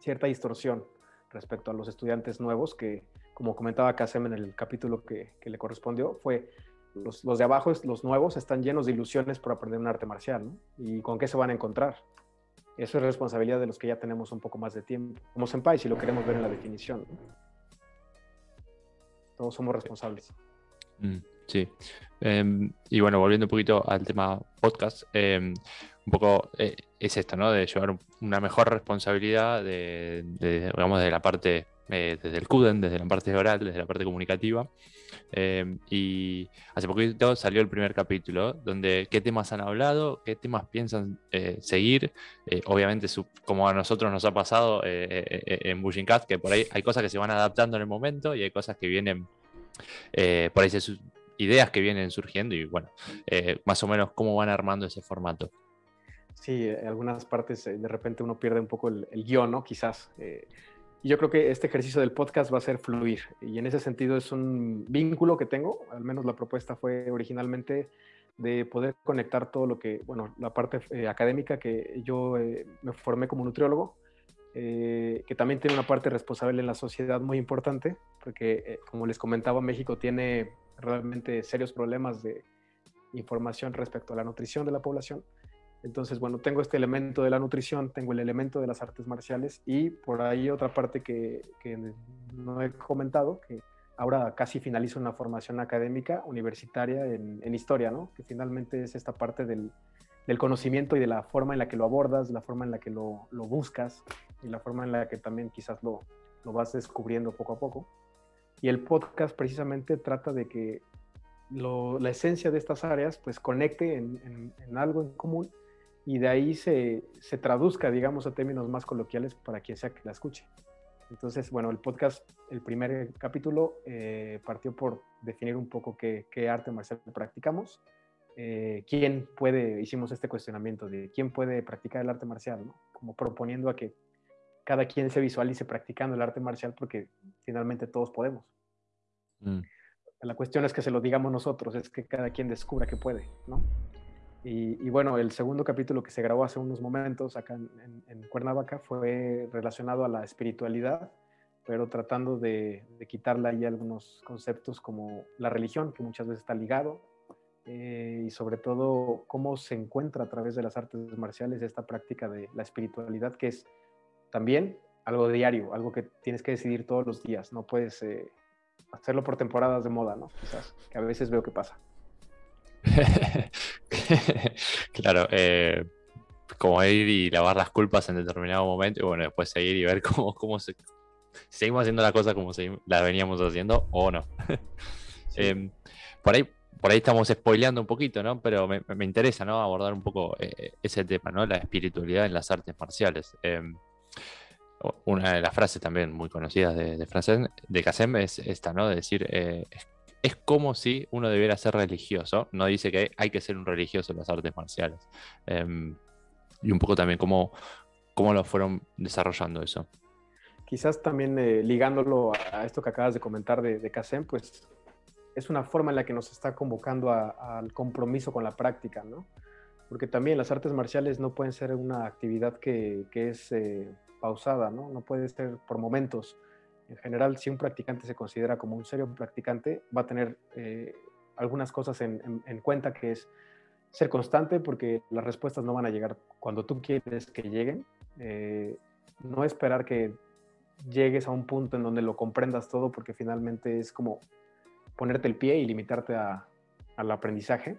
cierta distorsión respecto a los estudiantes nuevos que, como comentaba Kasem en el capítulo que, que le correspondió, fue los, los, de abajo, los nuevos, están llenos de ilusiones por aprender un arte marcial, ¿no? ¿Y con qué se van a encontrar? Eso es responsabilidad de los que ya tenemos un poco más de tiempo. Como senpai, si lo queremos ver en la definición. Todos somos responsables. Mm, sí. Em, y bueno, volviendo un poquito al tema podcast, em, un poco eh, es esto, ¿no? De llevar una mejor responsabilidad de, digamos, de la parte eh, desde el CUDEN, desde la parte oral, desde la parte comunicativa. Em, y hace poquito salió el primer capítulo, donde qué temas han hablado, qué temas piensan eh, seguir. Eh, obviamente, como a nosotros nos ha pasado en Bushing Cat, que por ahí hay cosas que se van adaptando en el momento y hay cosas que vienen, por ahí sus ideas que vienen surgiendo y bueno, más o menos cómo van armando ese formato. Sí, en algunas partes de repente uno pierde un poco el, el guion, ¿no? Quizás yo creo que este ejercicio del podcast va a ser fluir. Y en ese sentido es un vínculo que tengo, al menos la propuesta fue originalmente de poder conectar todo lo que, bueno, la parte eh, académica que yo eh, me formé como nutriólogo, eh, que también tiene una parte responsable en la sociedad muy importante, porque como les comentaba, México tiene realmente serios problemas de información respecto a la nutrición de la población. Entonces, bueno, tengo este elemento de la nutrición, tengo el elemento de las artes marciales y por ahí otra parte que, no he comentado, que ahora casi finalizo una formación académica universitaria en, historia, ¿no? Que finalmente es esta parte del, conocimiento y de la forma en la que lo abordas, la forma en la que lo, buscas y la forma en la que también quizás lo, lo vas descubriendo poco a poco. Y el podcast precisamente trata de que la esencia de estas áreas pues conecte en, algo en común y de ahí se, se, traduzca, digamos, a términos más coloquiales para quien sea que la escuche. Entonces, bueno, el podcast, el primer capítulo eh, partió por definir un poco qué, qué arte marcial practicamos, eh, quién puede, hicimos este cuestionamiento de quién puede practicar el arte marcial, ¿no? Como proponiendo a que cada quien se visualice practicando el arte marcial porque finalmente todos podemos. Mm. La cuestión es que se lo digamos nosotros, es que cada quien descubra que puede, ¿no? Y, bueno, el segundo capítulo que se grabó hace unos momentos acá en, Cuernavaca fue relacionado a la espiritualidad, pero tratando de, quitarle ahí algunos conceptos como la religión, que muchas veces está ligado, eh, y sobre todo cómo se encuentra a través de las artes marciales esta práctica de la espiritualidad, que es también algo diario, algo que tienes que decidir todos los días, no puedes eh, hacerlo por temporadas de moda, ¿no? Quizás, que a veces veo que pasa. claro, eh, como ir y lavar las culpas en determinado momento y bueno, después seguir y ver cómo, cómo se, seguimos haciendo la cosa como la veníamos haciendo o no. Em, por ahí por ahí estamos spoileando un poquito, ¿no? Pero me, interesa, ¿no? Abordar un poco eh, ese tema, ¿no? La espiritualidad en las artes marciales. Em, una de las frases también muy conocidas de, de, de Kassem es esta, ¿no? De decir, eh, es como si uno debiera ser religioso, no dice que hay que ser un religioso en las artes marciales. Em, y un poco también cómo, cómo lo fueron desarrollando eso. Quizás también eh, ligándolo a esto que acabas de comentar de, de pues es una forma en la que nos está convocando al compromiso con la práctica, ¿no? Porque también las artes marciales no pueden ser una actividad que, es eh, pausada, ¿no? No puede ser por momentos en general, si un practicante se considera como un serio practicante, va a tener eh, algunas cosas en, cuenta, que es ser constante, porque las respuestas no van a llegar cuando tú quieres que lleguen. Eh, no esperar que llegues a un punto en donde lo comprendas todo, porque finalmente es como ponerte el pie y limitarte al aprendizaje.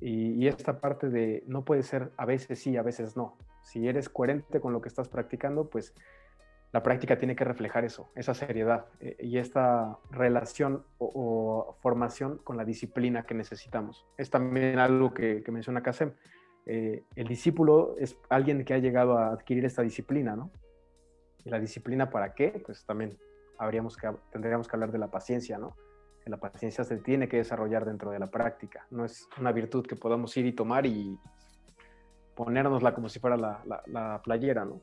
Y, esta parte de no puede ser a veces sí, a veces no. Si eres coherente con lo que estás practicando, pues la práctica tiene que reflejar eso, esa seriedad eh, y esta relación o, formación con la disciplina que necesitamos. Es también algo que, menciona Kasem. Eh, el discípulo es alguien que ha llegado a adquirir esta disciplina, ¿no? ¿Y la disciplina para qué? Pues también habríamos que, tendríamos que hablar de la paciencia, ¿no? La paciencia se tiene que desarrollar dentro de la práctica. No es una virtud que podamos ir y tomar y ponérnosla como si fuera la, la playera, ¿no?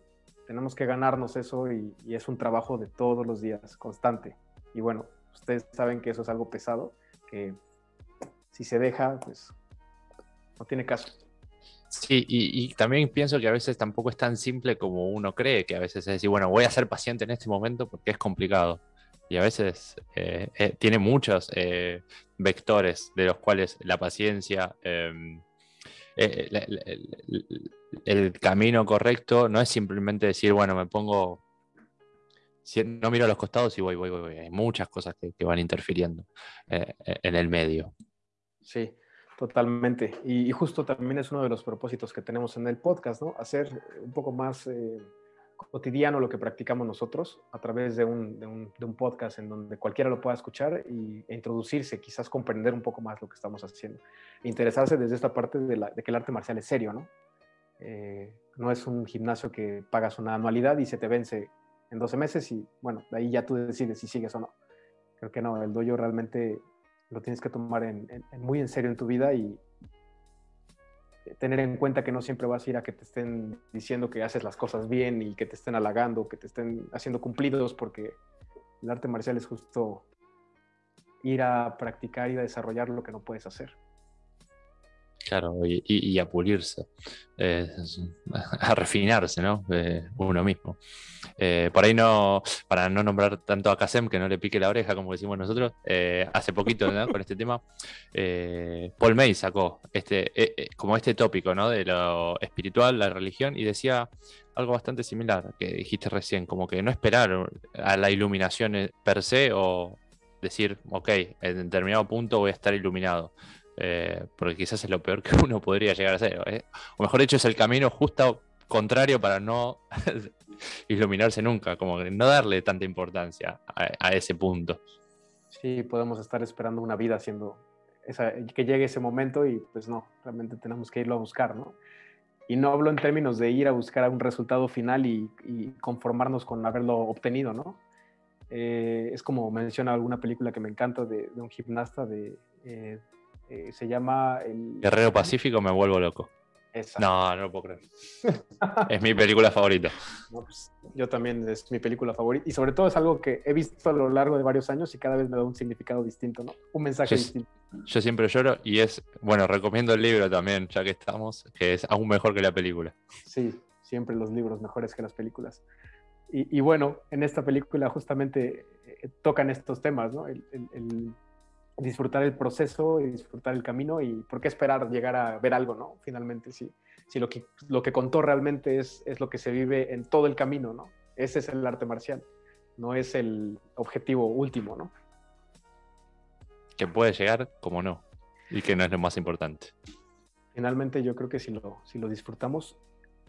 Tenemos que ganarnos eso y, es un trabajo de todos los días, constante. Y bueno, ustedes saben que eso es algo pesado, que si se deja, pues no tiene caso. Sí, y, también pienso que a veces tampoco es tan simple como uno cree, que a veces es decir, bueno, voy a ser paciente en este momento porque es complicado. Y a veces eh, eh, tiene muchos eh, vectores de los cuales la paciencia, em, el camino correcto no es simplemente decir, bueno, me pongo, no miro a los costados y voy, voy, voy. Hay muchas cosas que, van interfiriendo eh, en el medio. Sí, totalmente. Y, justo también es uno de los propósitos que tenemos en el podcast, ¿no? Hacer un poco más eh, cotidiano lo que practicamos nosotros a través de un, de un, podcast en donde cualquiera lo pueda escuchar y, e introducirse, quizás comprender un poco más lo que estamos haciendo. Interesarse desde esta parte de, la, que el arte marcial es serio, ¿no? Eh, no es un gimnasio que pagas una anualidad y se te vence en 12 meses y bueno, de ahí ya tú decides si sigues o no. Creo que no, el dojo realmente lo tienes que tomar muy en serio en tu vida y tener en cuenta que no siempre vas a ir a que te estén diciendo que haces las cosas bien y que te estén halagando, que te estén haciendo cumplidos, porque el arte marcial es justo ir a practicar y a desarrollar lo que no puedes hacer. Claro, y, a pulirse, eh, a refinarse, ¿no? Eh, uno mismo. Eh, por ahí no, para no nombrar tanto a Kasem, que no le pique la oreja, como decimos nosotros, hace poquito con este tema, Paul May sacó este, como este tópico, ¿no? De lo espiritual, la religión, y decía algo bastante similar que dijiste recién, como que no esperar a la iluminación per se o decir, ok, en determinado punto voy a estar iluminado eh, porque quizás es lo peor que uno podría llegar a hacer. ¿eh? O mejor dicho, es el camino justo contrario para no iluminarse nunca, como no darle tanta importancia a, ese punto. Sí, podemos estar esperando una vida haciendo que llegue ese momento y pues no, realmente tenemos que irlo a buscar, ¿no? Y no hablo en términos de ir a buscar un resultado final y, conformarnos con haberlo obtenido, ¿no? Eh, es como menciona alguna película que me encanta de, un gimnasta, de, eh, eh, se llama... El... Guerrero Pacífico, me vuelvo loco. No, no lo puedo creer. es mi película favorita. Pues, yo también es mi película favorita. Y sobre todo es algo que he visto a lo largo de varios años y cada vez me da un significado distinto, ¿no? Un mensaje distinto. Yo siempre lloro y es, bueno, recomiendo el libro también, ya que estamos, que es aún mejor que la película. Sí, siempre los libros mejores que las películas. Y, bueno, en esta película justamente eh, tocan estos temas, ¿no? el, disfrutar el proceso y disfrutar el camino y por qué esperar llegar a ver algo, ¿no? Finalmente, si, si lo, que, lo que contó realmente es, es lo que se vive en todo el camino, ¿no? Ese es el arte marcial, no es el objetivo último, ¿no? Que puede llegar como no, y que no es lo más importante. Finalmente yo creo que si lo, si lo disfrutamos,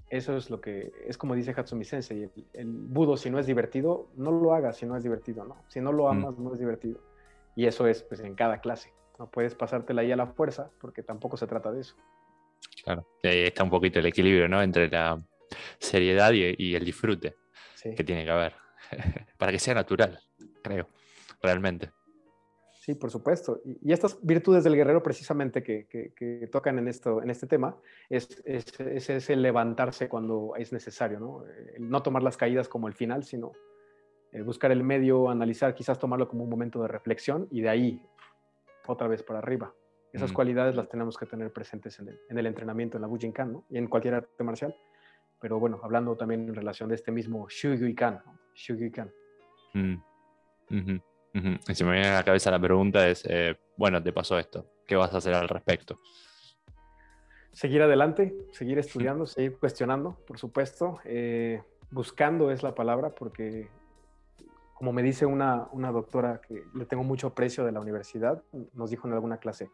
eso es lo que, es como dice Hatsumi Sensei, el, el budo si no es divertido, no lo hagas si no es divertido, ¿no? Si no lo mm. amas, no es divertido. Y eso es pues en cada clase. No puedes pasártela ahí a la fuerza porque tampoco se trata de eso. Claro, ahí está un poquito el equilibrio, ¿no? Entre la seriedad y, el disfrute que tiene que haber. Para que sea natural, creo, realmente. Sí, por supuesto. Y, estas virtudes del guerrero precisamente que, tocan en, esto, en este tema es, es, el levantarse cuando es necesario, ¿no? no tomar las caídas como el final, sino eh, buscar el medio, analizar, quizás tomarlo como un momento de reflexión y de ahí otra vez para arriba. Esas mm. cualidades las tenemos que tener presentes en el, entrenamiento, en la Bujinkan ¿no? y en cualquier arte marcial. Pero bueno, hablando también en relación de este mismo Shugyuikan, Shugyuikan. Mm. si me viene a la cabeza la pregunta es, eh, bueno, te pasó esto, ¿qué vas a hacer al respecto? Seguir adelante, seguir estudiando, seguir cuestionando, por supuesto. Eh, buscando es la palabra porque como me dice una, una, doctora que le tengo mucho aprecio de la universidad, nos dijo en alguna clase,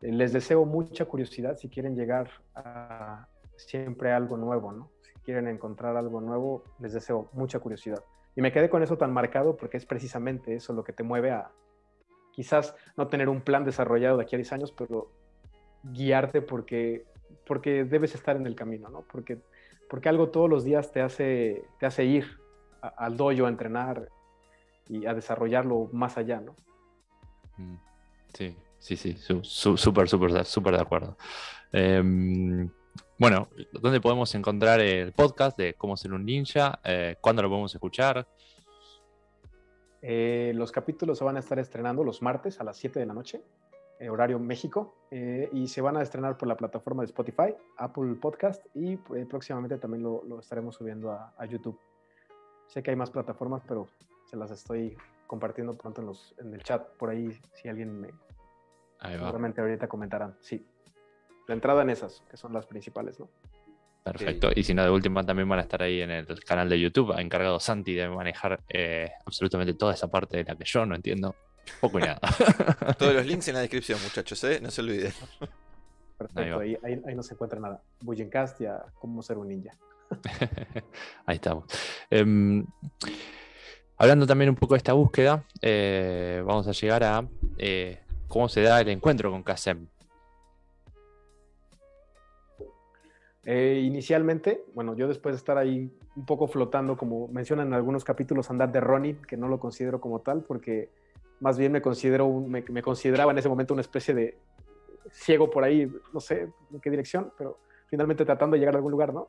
eh, les deseo mucha curiosidad si quieren llegar a siempre algo nuevo, ¿no? Si quieren encontrar algo nuevo, les deseo mucha curiosidad. Y me quedé con eso tan marcado porque es precisamente eso lo que te mueve a quizás no tener un plan desarrollado de aquí a 10 años, pero guiarte porque, porque debes estar en el camino, ¿no? Porque, porque algo todos los días te hace, te hace ir al dojo a entrenar, y a desarrollarlo más allá, ¿no? Mm, sí, sí, sí, súper, súper, súper de acuerdo. Em, bueno, ¿dónde podemos encontrar el podcast de cómo ser un ninja? Eh, ¿Cuándo lo podemos escuchar? Eh, los capítulos se van a estar estrenando los martes a las 7 de la noche, eh, horario México, y se van a estrenar por la plataforma de Spotify, Apple Podcast y próximamente también lo, estaremos subiendo a, a, YouTube. Sé que hay más plataformas, pero se las estoy compartiendo pronto en, los, en el chat por ahí, si alguien me... Seguramente ahorita comentarán, sí. La entrada en esas, que son las principales, ¿no? Perfecto. Y si no, de última también van a estar ahí en el canal de YouTube, ha encargado Santi de manejar eh, absolutamente toda esa parte de la que yo no entiendo poco y nada. Todos los links en la descripción, muchachos, ¿eh? no se olviden. Perfecto, ahí, ahí, no se encuentra nada. Bullencast y a cómo ser un ninja. ahí estamos. Em, Hablando también un poco de esta búsqueda, eh, vamos a llegar a eh, cómo se da el encuentro con Kasem. Eh, inicialmente, bueno, yo después de estar ahí un poco flotando, como mencionan en algunos capítulos, andar de Ronnie, que no lo considero como tal, porque más bien me, considero me, consideraba en ese momento una especie de ciego por ahí, no sé en qué dirección, pero finalmente tratando de llegar a algún lugar, ¿no?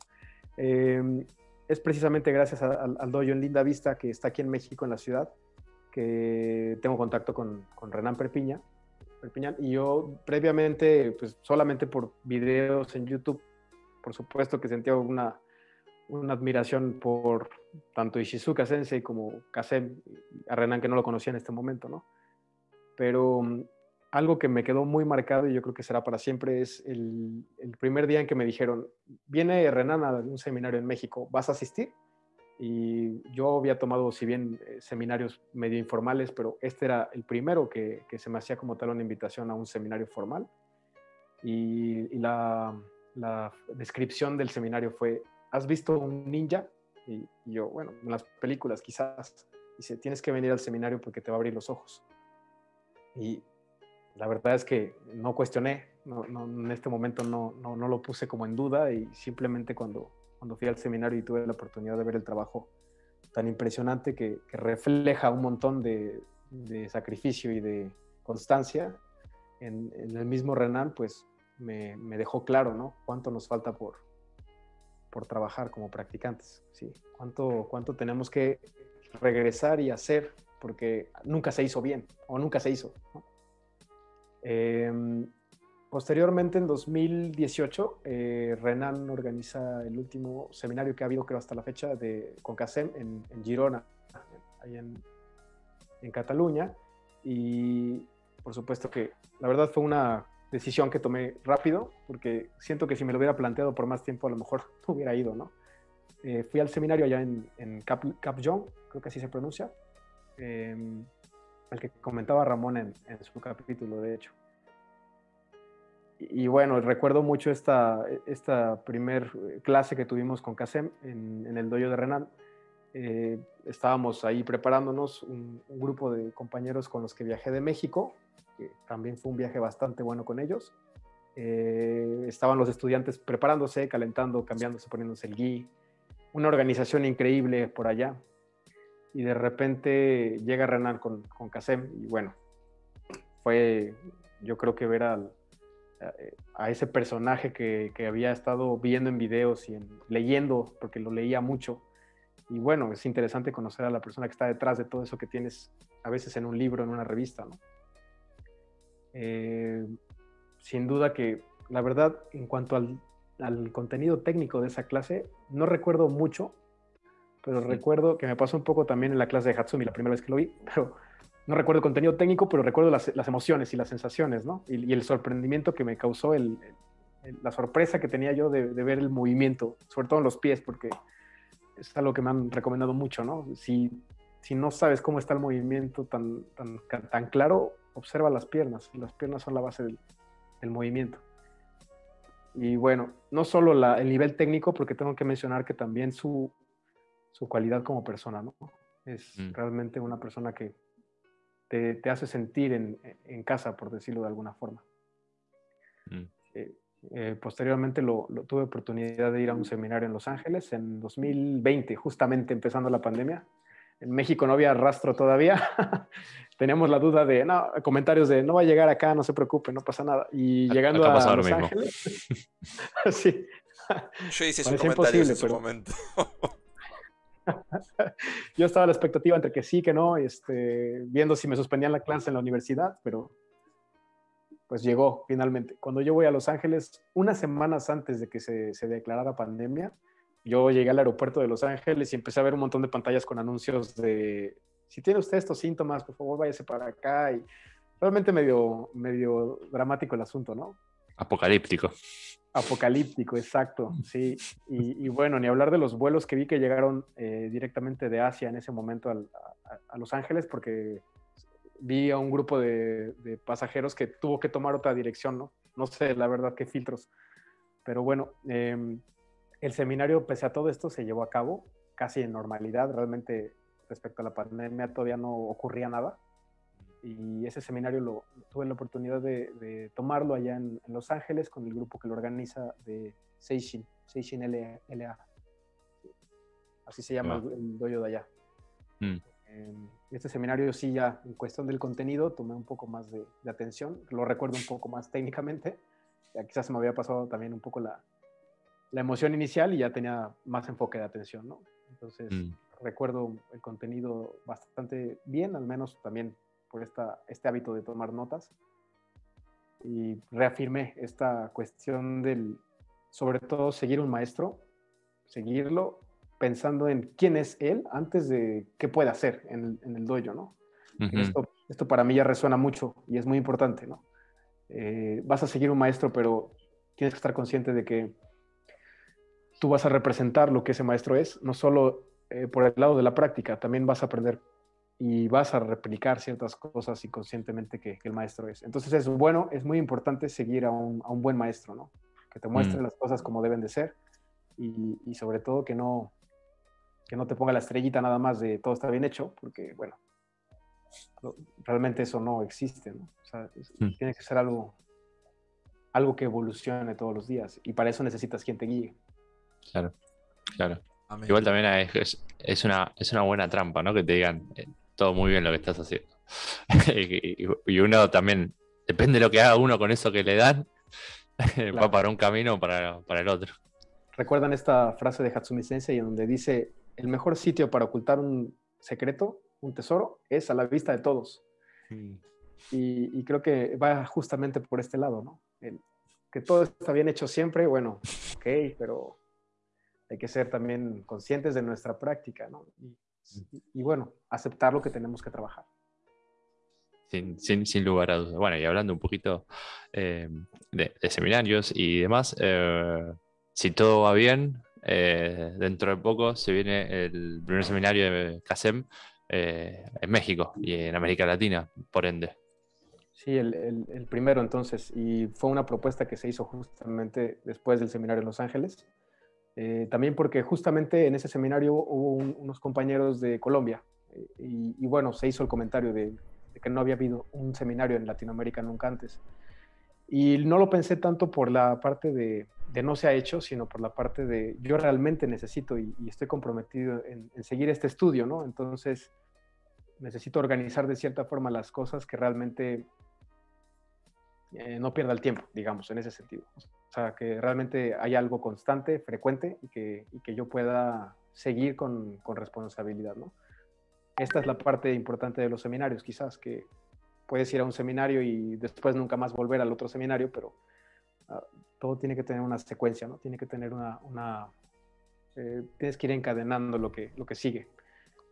Es precisamente gracias al dojo en Linda Vista, que está aquí en México, en la ciudad, que tengo contacto con, con Renan Perpiña. Y yo previamente, pues solamente por videos en YouTube, por supuesto que sentía una, una admiración por tanto Ishizuka Sensei como Kasem, a Renan que no lo conocía en este momento, ¿no? Pero algo que me quedó muy marcado y yo creo que será para siempre es el, primer día en que me dijeron, viene Renan a un seminario en México, ¿vas a asistir? Y yo había tomado, si bien eh, seminarios medio informales, pero este era el primero que, se me hacía como tal una invitación a un seminario formal. Y, la, descripción del seminario fue, ¿has visto un ninja? Y, y yo, bueno, en las películas quizás, dice, tienes que venir al seminario porque te va a abrir los ojos. Y la verdad es que no cuestioné, no, en este momento no, no, lo puse como en duda y simplemente cuando, cuando fui al seminario y tuve la oportunidad de ver el trabajo tan impresionante que, refleja un montón de, sacrificio y de constancia en, el mismo Renan, pues me, me, dejó claro, ¿no? Cuánto nos falta por, por trabajar como practicantes, ¿sí? Cuánto, cuánto tenemos que regresar y hacer porque nunca se hizo bien o nunca se hizo. Em, posteriormente, en 2018, eh, Renan organiza el último seminario que ha habido, creo, hasta la fecha, de CONCASEM en, en Girona, ahí en, Cataluña. Y por supuesto que la verdad fue una decisión que tomé rápido, porque siento que si me lo hubiera planteado por más tiempo, a lo mejor no hubiera ido, ¿no? Eh, fui al seminario allá en, en Cap, Capjon, creo que así se pronuncia, eh, el que comentaba Ramón en, su capítulo, de hecho. Y, bueno, recuerdo mucho esta, esta primer clase que tuvimos con Casem en, el dojo de Renan. Eh, estábamos ahí preparándonos, un, un, grupo de compañeros con los que viajé de México, que también fue un viaje bastante bueno con ellos. Eh, estaban los estudiantes preparándose, calentando, cambiándose, poniéndose el gui. Una organización increíble por allá y de repente llega Renan con, con y bueno, fue yo creo que ver al, a, ese personaje que, que, había estado viendo en videos y en, leyendo, porque lo leía mucho. Y bueno, es interesante conocer a la persona que está detrás de todo eso que tienes a veces en un libro, en una revista. ¿no? Eh, sin duda que, la verdad, en cuanto al, al contenido técnico de esa clase, no recuerdo mucho, pero recuerdo que me pasó un poco también en la clase de Hatsumi la primera vez que lo vi, pero no recuerdo el contenido técnico, pero recuerdo las, las emociones y las sensaciones, ¿no? Y, y, el sorprendimiento que me causó, el, el, la sorpresa que tenía yo de, de, ver el movimiento, sobre todo en los pies, porque es algo que me han recomendado mucho, ¿no? Si, si no sabes cómo está el movimiento tan, tan, tan claro, observa las piernas. Las piernas son la base del, del movimiento. Y bueno, no solo la, el nivel técnico, porque tengo que mencionar que también su, su cualidad como persona, ¿no? Es mm. realmente una persona que te, te hace sentir en, en, casa, por decirlo de alguna forma. Mm. Eh, eh, posteriormente lo, lo, tuve oportunidad de ir a un seminario en Los Ángeles en 2020, justamente empezando la pandemia. En México no había rastro todavía. Teníamos la duda de, no, comentarios de, no va a llegar acá, no se preocupe, no pasa nada. Y llegando a, Los Ángeles, sí. Yo hice comentario en su pero... momento. yo estaba a la expectativa entre que sí, que no, este, viendo si me suspendían la clase en la universidad, pero pues llegó finalmente. Cuando yo voy a Los Ángeles, unas semanas antes de que se, se declarara pandemia, yo llegué al aeropuerto de Los Ángeles y empecé a ver un montón de pantallas con anuncios de, si tiene usted estos síntomas, por favor váyase para acá. Y realmente medio, medio dramático el asunto, ¿no? Apocalíptico. Apocalíptico, exacto, sí. Y, bueno, ni hablar de los vuelos que vi que llegaron eh, directamente de Asia en ese momento a, Los Ángeles, porque vi a un grupo de, pasajeros que tuvo que tomar otra dirección, ¿no? No sé, la verdad, qué filtros. Pero bueno, eh, el seminario, pese a todo esto, se llevó a cabo casi en normalidad. Realmente, respecto a la pandemia, todavía no ocurría nada y ese seminario lo, tuve la oportunidad de, de tomarlo allá en, en, Los Ángeles con el grupo que lo organiza de Seishin, Seishin LA. Así se llama el, el dojo de allá. Mm. Eh, este seminario sí ya en cuestión del contenido tomé un poco más de, de, atención, lo recuerdo un poco más técnicamente, ya quizás se me había pasado también un poco la, la emoción inicial y ya tenía más enfoque de atención, ¿no? Entonces mm. recuerdo el contenido bastante bien, al menos también por esta, este hábito de tomar notas y reafirmé esta cuestión del, sobre todo, seguir un maestro, seguirlo pensando en quién es él antes de qué puede hacer en, en el dojo, ¿no? Uh -huh. esto, esto, para mí ya resuena mucho y es muy importante, ¿no? Eh, vas a seguir un maestro, pero tienes que estar consciente de que tú vas a representar lo que ese maestro es, no solo eh, por el lado de la práctica, también vas a aprender y vas a replicar ciertas cosas inconscientemente que, que, el maestro es. Entonces es bueno, es muy importante seguir a un, a un buen maestro, ¿no? Que te muestre mm. las cosas como deben de ser y, y, sobre todo que no, que no te ponga la estrellita nada más de todo está bien hecho, porque bueno, realmente eso no existe, ¿no? O sea, Mm. tiene que ser algo, algo que evolucione todos los días y para eso necesitas quien te guíe. Claro, claro. Amén. Igual también es, es- es una, es una buena trampa, ¿no? Que te digan eh, todo muy bien lo que estás haciendo. y, uno también, depende de lo que haga uno con eso que le dan, va Claro. para un camino o para, para el otro. ¿Recuerdan esta frase de Hatsumi Sensei en donde dice, el mejor sitio para ocultar un secreto, un tesoro, es a la vista de todos? Y, y creo que va justamente por este lado, ¿no? El- que todo está bien hecho siempre, bueno, ok, pero hay que ser también conscientes de nuestra práctica, ¿no? Y, y- y bueno, aceptar lo que tenemos que trabajar. Sin, sin, sin lugar a dudas. Bueno, y hablando un poquito eh, de, de seminarios y demás, eh, si todo va bien, eh, dentro de poco se viene el primer seminario de CASEM en México y en América Latina, por ende. Sí, el, el- el primero entonces, y fue una propuesta que se hizo justamente después del seminario en Los Ángeles, Eh, también porque justamente en ese seminario hubo un- unos compañeros de Colombia, eh, y, y bueno, se hizo el comentario de, de que no había habido un seminario en Latinoamérica nunca antes. Y no lo pensé tanto por la parte de, de no se ha hecho, sino por la parte de yo realmente necesito y, y estoy comprometido en, en seguir este estudio, ¿no? Entonces, necesito organizar de cierta forma las cosas que realmente eh, no pierda el tiempo, digamos, en ese sentido. O sea, que realmente haya algo constante, frecuente y que, y que yo pueda seguir con, con responsabilidad, ¿no? Esta es la parte importante de los seminarios, quizás, que puedes ir a un seminario y después nunca más volver al otro seminario, pero ah, todo tiene que tener una secuencia, ¿no? Tiene que tener una... una eh, tienes que ir encadenando lo que, lo que sigue.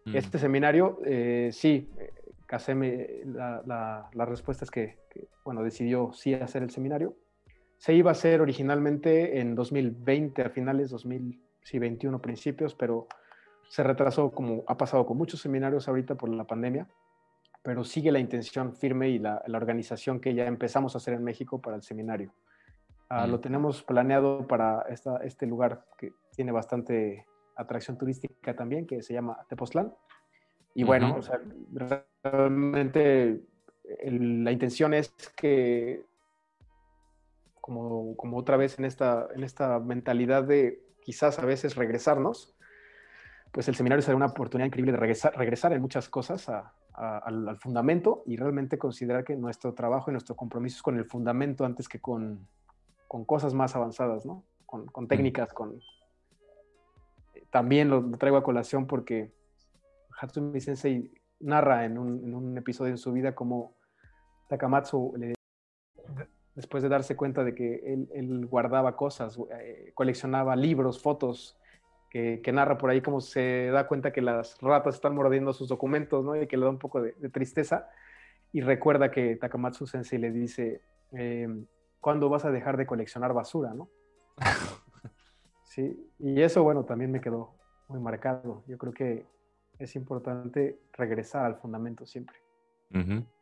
Mm. Este seminario, eh, sí, eh, Caseme, la, la- la respuesta es que, que, bueno, decidió sí hacer el seminario. Se iba a hacer originalmente en 2020, a finales 2021 principios, pero se retrasó como ha pasado con muchos seminarios ahorita por la pandemia, pero sigue la intención firme y la, la organización que ya empezamos a hacer en México para el seminario. Ah, Mm. Lo tenemos planeado para esta, este lugar que tiene bastante atracción turística también, que se llama Tepoztlán. Y bueno, Ujú. o sea, realmente el- la intención es que, como, como otra vez en esta, en esta mentalidad de quizás a veces regresarnos, pues el seminario será una oportunidad increíble de regresar, regresar en muchas cosas a- a- al, al fundamento y realmente considerar que nuestro trabajo y nuestro compromiso es con el fundamento antes que con, con cosas más avanzadas, ¿no? Con, con técnicas, con... También lo, lo traigo a colación porque Hatsumi Sensei narra en un, en un episodio en su vida cómo Takamatsu, le- después de darse cuenta de que él, él guardaba cosas, eh, coleccionaba libros, fotos, que, que narra por ahí cómo se da cuenta que las ratas están mordiendo sus documentos, ¿no? Y que le da un poco de, de tristeza. Y recuerda que Takamatsu Sensei le dice, eh, ¿cuándo vas a dejar de coleccionar basura, no? Sí, y eso, bueno, también me quedó muy marcado. Yo creo que es importante regresar al fundamento siempre.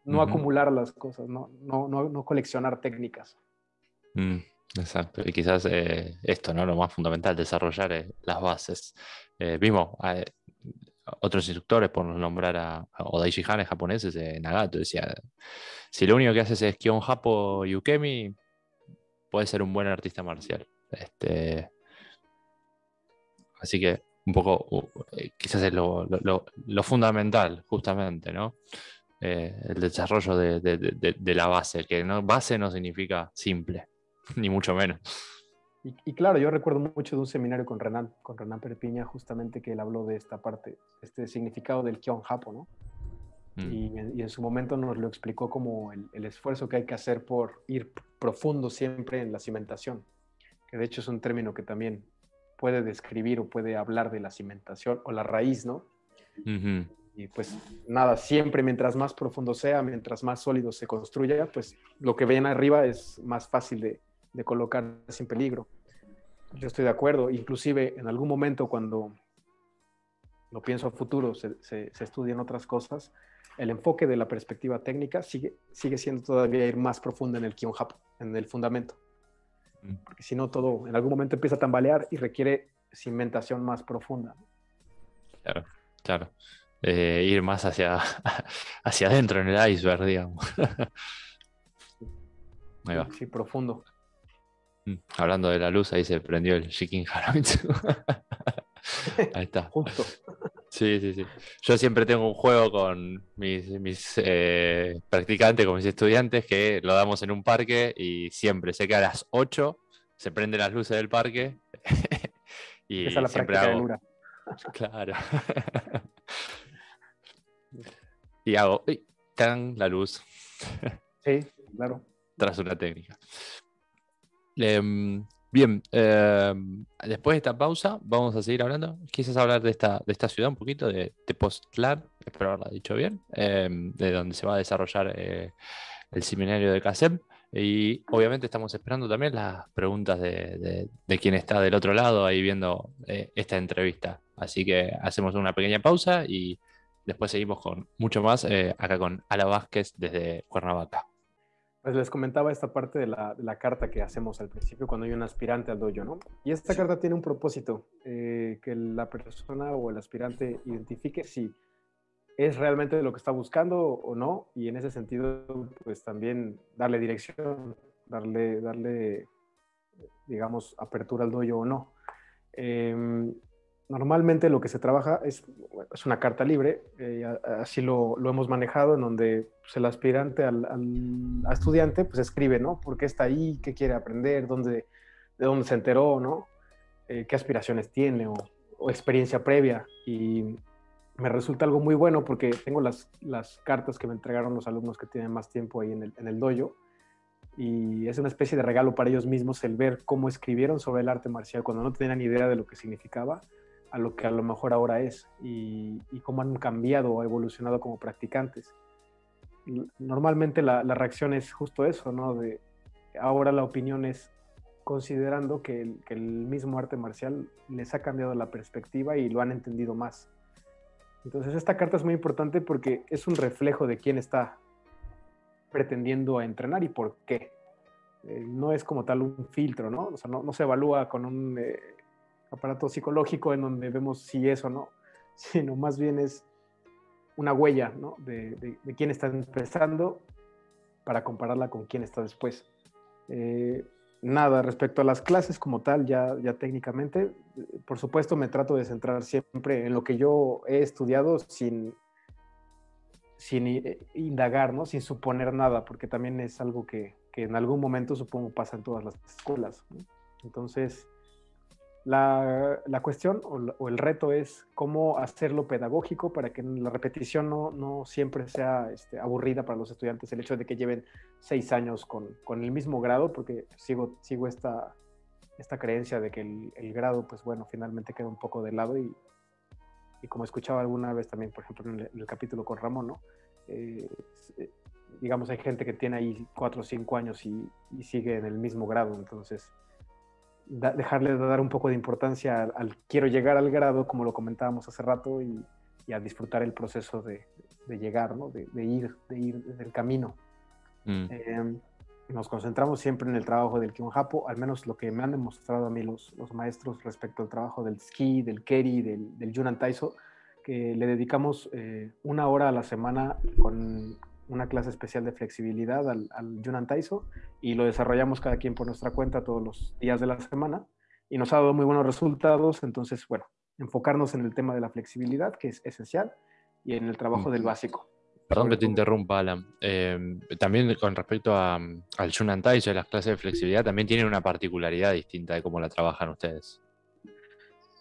No acumular las cosas, no, no, no, no coleccionar técnicas. Mm, exacto, y quizás eh, esto, ¿no? Lo más fundamental, desarrollar eh, las bases. Eh, vimos otros instructores, por nombrar a, a Odaishi Han, japoneses, Nagato, decía, si lo único que haces es Kion Japo y Ukemi, puedes ser un buen artista marcial. Este, así que un poco, quizás es lo, lo- lo- lo fundamental, justamente, ¿no? Eh, el desarrollo de, de- de- de- la base, que no, base no significa simple, ni mucho menos. Y, y claro, yo recuerdo mucho de un seminario con Renan, con Renan Perpiña, justamente que él habló de esta parte, este significado del Kion Japo, ¿no? Mm, Y, en- y en su momento nos lo explicó como el, el esfuerzo que hay que hacer por ir profundo siempre en la cimentación, que de hecho es un término que también puede describir o puede hablar de la cimentación o la raíz, ¿no? ujú, Y pues nada, siempre mientras más profundo sea, mientras más sólido se construya, pues lo que ven arriba es más fácil de, de colocar sin peligro. Yo estoy de acuerdo, inclusive en algún momento cuando lo pienso a futuro, se, se, se estudian otras cosas, el enfoque de la perspectiva técnica sigue, sigue siendo todavía ir más profundo en el Kion Japo, en el fundamento. Mm. Porque si no, todo en algún momento empieza a tambalear y requiere cimentación más profunda. Claro, claro. Eh, ir más hacia, hacia adentro en el iceberg, digamos. Ahí va. Sí, profundo. Mm, hablando de la luz, ahí se prendió el Shiking Haramitsu. ahí está. Justo. Sí, sí, sí. Yo siempre tengo un juego con mis, eh, practicantes, con mis estudiantes, que lo damos en un parque y siempre sé que a las 8 se prenden las luces del parque. y Esa es la siempre hago... Claro. Y hago, ¡ay! ¡Tan! La luz. sí, claro. Tras una técnica. Em, Bien, em, después de esta pausa, vamos a seguir hablando. Quizás hablar de esta, de esta ciudad un poquito, de, de Postlar, espero haberla dicho bien, em, de donde se va a desarrollar eh, el seminario de CASEM. Y obviamente estamos esperando también las preguntas de, de, quien está del otro lado ahí viendo eh, esta entrevista. Así que hacemos una pequeña pausa y después seguimos con mucho más eh, acá con Ala Vázquez desde Cuernavaca. Pues les comentaba esta parte de la, carta que hacemos al principio cuando hay un aspirante al dojo, ¿no? Y esta carta tiene un propósito, eh, que la persona o el aspirante identifique si es realmente lo que está buscando o no, y en ese sentido, pues también darle dirección, darle, darle digamos, apertura al dojo o no. Em, normalmente lo que se trabaja es, es una carta libre, eh, así lo, lo, hemos manejado, en donde pues, el aspirante al, al estudiante pues escribe, ¿no? ¿Por qué está ahí? ¿Qué quiere aprender? ¿Dónde, ¿De dónde se enteró? ¿no? Eh, ¿Qué aspiraciones tiene? O, o, experiencia previa. Y me resulta algo muy bueno porque tengo las, las cartas que me entregaron los alumnos que tienen más tiempo ahí en el, en el dojo. Y es una especie de regalo para ellos mismos el ver cómo escribieron sobre el arte marcial cuando no tenían idea de lo que significaba a lo que a lo mejor ahora es y, cómo han cambiado o evolucionado como practicantes. Normalmente la, reacción es justo eso, ¿no? De ahora la opinión es considerando que el, mismo arte marcial les ha cambiado la perspectiva y lo han entendido más. Entonces esta carta es muy importante porque es un reflejo de quién está pretendiendo entrenar y por qué. Eh, no es como tal un filtro, ¿no? O sea, no, no se evalúa con un eh, aparato psicológico en donde vemos si es o no, sino más bien es una huella ¿no? de, quién está empezando para compararla con quién está después. Eh, nada, respecto a las clases como tal, ya, ya técnicamente, por supuesto me trato de centrar siempre en lo que yo he estudiado sin, sin indagar, ¿no? sin suponer nada, porque también es algo que, que en algún momento supongo pasa en todas las escuelas. Entonces, la, la cuestión o, el reto es cómo hacerlo pedagógico para que la repetición no, no siempre sea este, aburrida para los estudiantes. El hecho de que lleven seis años con, con el mismo grado, porque sigo, sigo esta, esta creencia de que el, grado, pues bueno, finalmente queda un poco de lado y, y como escuchaba alguna vez también, por ejemplo, en el, capítulo con Ramón, ¿no? Eh, eh, digamos, hay gente que tiene ahí cuatro o cinco años y sigue en el mismo grado, entonces dejarle de dar un poco de importancia al, quiero llegar al grado, como lo comentábamos hace rato, y, a disfrutar el proceso de, llegar, ¿no? de, ir, de ir del camino. Mm. Em, nos concentramos siempre en el trabajo del Japo, al menos lo que me han demostrado a mí los, los maestros respecto al trabajo del ski, del keri, del, del yunan taiso, que le dedicamos eh, una hora a la semana con una clase especial de flexibilidad al, al Yunan Taiso y lo desarrollamos cada quien por nuestra cuenta todos los días de la semana y nos ha dado muy buenos resultados. Entonces, bueno, enfocarnos en el tema de la flexibilidad, que es esencial, y en el trabajo del básico. Perdón que te interrumpa, Alan. Eh, también con respecto a, al Yunan Taiso y las clases de flexibilidad, también tienen una particularidad distinta de cómo la trabajan ustedes.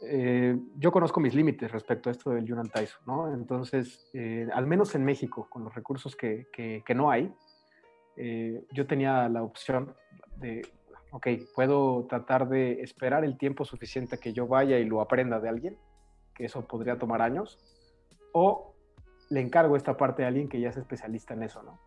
Eh, yo conozco mis límites respecto a esto del Yunan Taiso, ¿no? Entonces, eh, al menos en México, con los recursos que, que, no hay, eh, yo tenía la opción de, ok, puedo tratar de esperar el tiempo suficiente que yo vaya y lo aprenda de alguien, que eso podría tomar años, o le encargo esta parte a alguien que ya es especialista en eso, ¿no?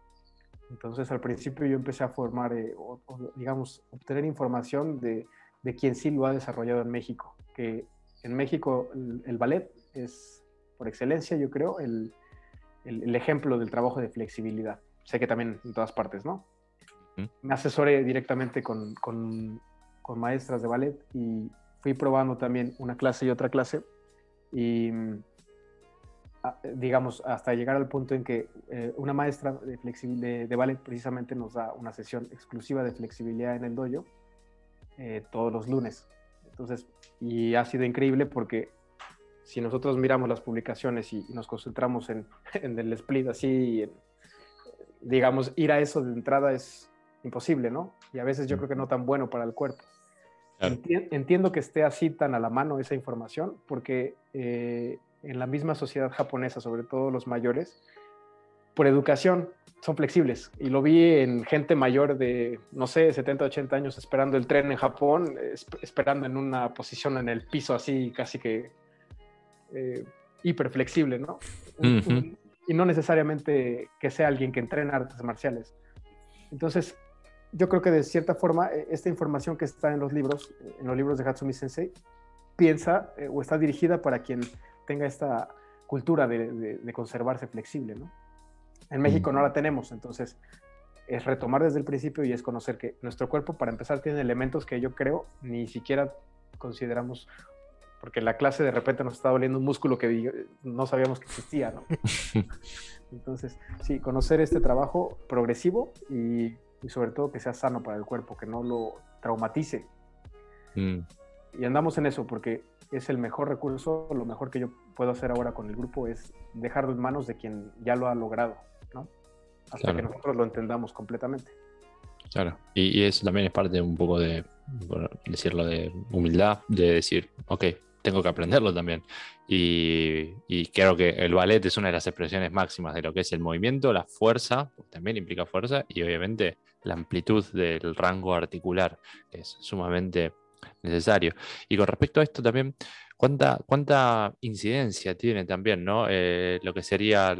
Entonces, al principio yo empecé a formar, o, digamos, obtener información de, de quien sí lo ha desarrollado en México, que en México el, ballet es, por excelencia, yo creo, el, el, ejemplo del trabajo de flexibilidad. Sé que también en todas partes, ¿no? Me asesoré directamente con, con, con, maestras de ballet y fui probando también una clase y otra clase. Y digamos, hasta llegar al punto en que eh, una maestra de, de, de, ballet precisamente nos da una sesión exclusiva de flexibilidad en el dojo eh, todos los lunes. Entonces, y ha sido increíble porque si nosotros miramos las publicaciones y, nos concentramos en, en, el split así, digamos, ir a eso de entrada es imposible, ¿no? Y a veces yo creo que no tan bueno para el cuerpo. Entiendo que esté así tan a la mano esa información porque eh, en la misma sociedad japonesa, sobre todo los mayores, por educación son flexibles. Y lo vi en gente mayor de, no sé, 70, 80 años esperando el tren en Japón, esperando en una posición en el piso así, casi que eh, hiper flexible, ¿no? Y no necesariamente que sea alguien que entrena artes marciales. Entonces, yo creo que de cierta forma, e, esta información que está en los libros, en los libros de Hatsumi Sensei, piensa eh, o está dirigida para quien tenga esta cultura de, conservarse flexible, ¿no? En México no la tenemos, entonces es retomar desde el principio y es conocer que nuestro cuerpo, para empezar, tiene elementos que yo creo ni siquiera consideramos, porque en la clase de repente nos está doliendo un músculo que no sabíamos que existía, ¿no? Entonces, sí, conocer este trabajo progresivo y, sobre todo que sea sano para el cuerpo, que no lo traumatice. Mm. Y andamos en eso, porque es el mejor recurso, lo mejor que yo puedo hacer ahora con el grupo es dejarlo en manos de quien ya lo ha logrado, Hasta que nosotros lo entendamos completamente. Claro, y, eso también es parte un poco de, decirlo, de humildad, de decir, ok, tengo que aprenderlo también. Y, y, creo que el ballet es una de las expresiones máximas de lo que es el movimiento, la fuerza, también implica fuerza, y obviamente la amplitud del rango articular, que es sumamente necesario. Y con respecto a esto también, ¿cuánta, cuánta incidencia tiene también ¿no? Eh, lo que sería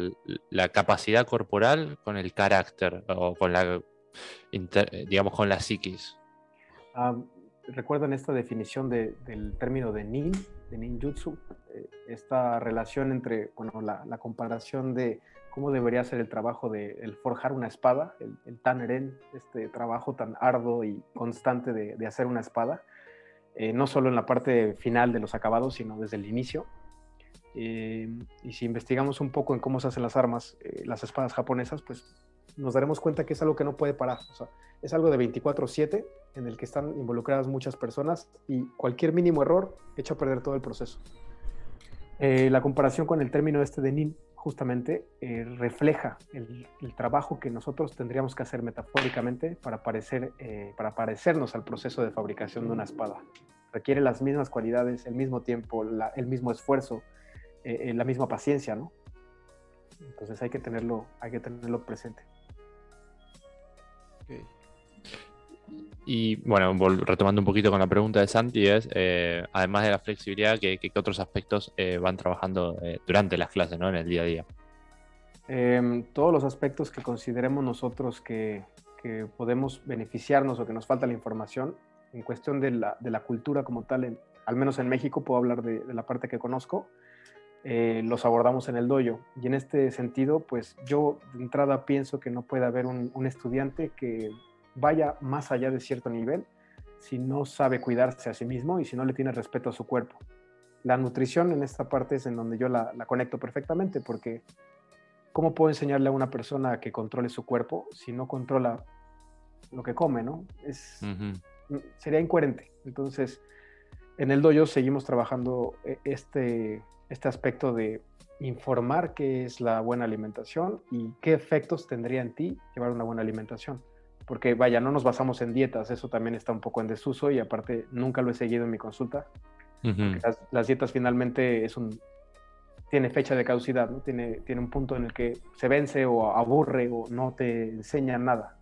la capacidad corporal con el carácter o con la, digamos, con la psiquis? Ah, ¿Recuerdan esta definición del término de nin, de ninjutsu? Eh, esta relación entre, bueno, la, la, comparación de cómo debería ser el trabajo de el forjar una espada, el, el taneren, este trabajo tan arduo y constante de, de hacer una espada, eh, no solo en la parte final de los acabados, sino desde el inicio. Eh, y si investigamos un poco en cómo se hacen las armas, eh, las espadas japonesas, pues nos daremos cuenta que es algo que no puede parar. O sea, es algo de 24/7 en el que están involucradas muchas personas y cualquier mínimo error echa a perder todo el proceso. La comparación con el término este de nin justamente eh, refleja el, trabajo que nosotros tendríamos que hacer metafóricamente para, parecer, eh, para parecernos al proceso de fabricación de una espada. Requiere las mismas cualidades, el mismo tiempo, el mismo esfuerzo, eh, la misma paciencia, ¿no? Entonces hay que tenerlo, hay que tenerlo presente. Y bueno, retomando un poquito con la pregunta de Santi, es, eh, además de la flexibilidad, ¿qué, otros aspectos eh, van trabajando eh, durante las clases, ¿no? en el día a día? Em, todos los aspectos que consideremos nosotros que, podemos beneficiarnos o que nos falta la información, en cuestión de la, de la cultura como tal, al menos en México, puedo hablar de, la parte que conozco, los abordamos en el dojo. Y en este sentido, pues yo de entrada pienso que no puede haber un, un estudiante que vaya más allá de cierto nivel si no sabe cuidarse a sí mismo y si no le tiene respeto a su cuerpo. La nutrición en esta parte es en donde yo la, conecto perfectamente porque ¿cómo puedo enseñarle a una persona que controle su cuerpo si no controla lo que come, no? Es, Sería incoherente. Entonces, en el dojo seguimos trabajando e, este, este aspecto de informar qué es la buena alimentación y qué efectos tendría en ti llevar una buena alimentación porque vaya, no nos basamos en dietas, eso también está un poco en desuso y aparte nunca lo he seguido en mi consulta. las, dietas finalmente es un, tiene fecha de caducidad, ¿no? tiene, tiene un punto en el que se vence o aburre o no te enseña nada.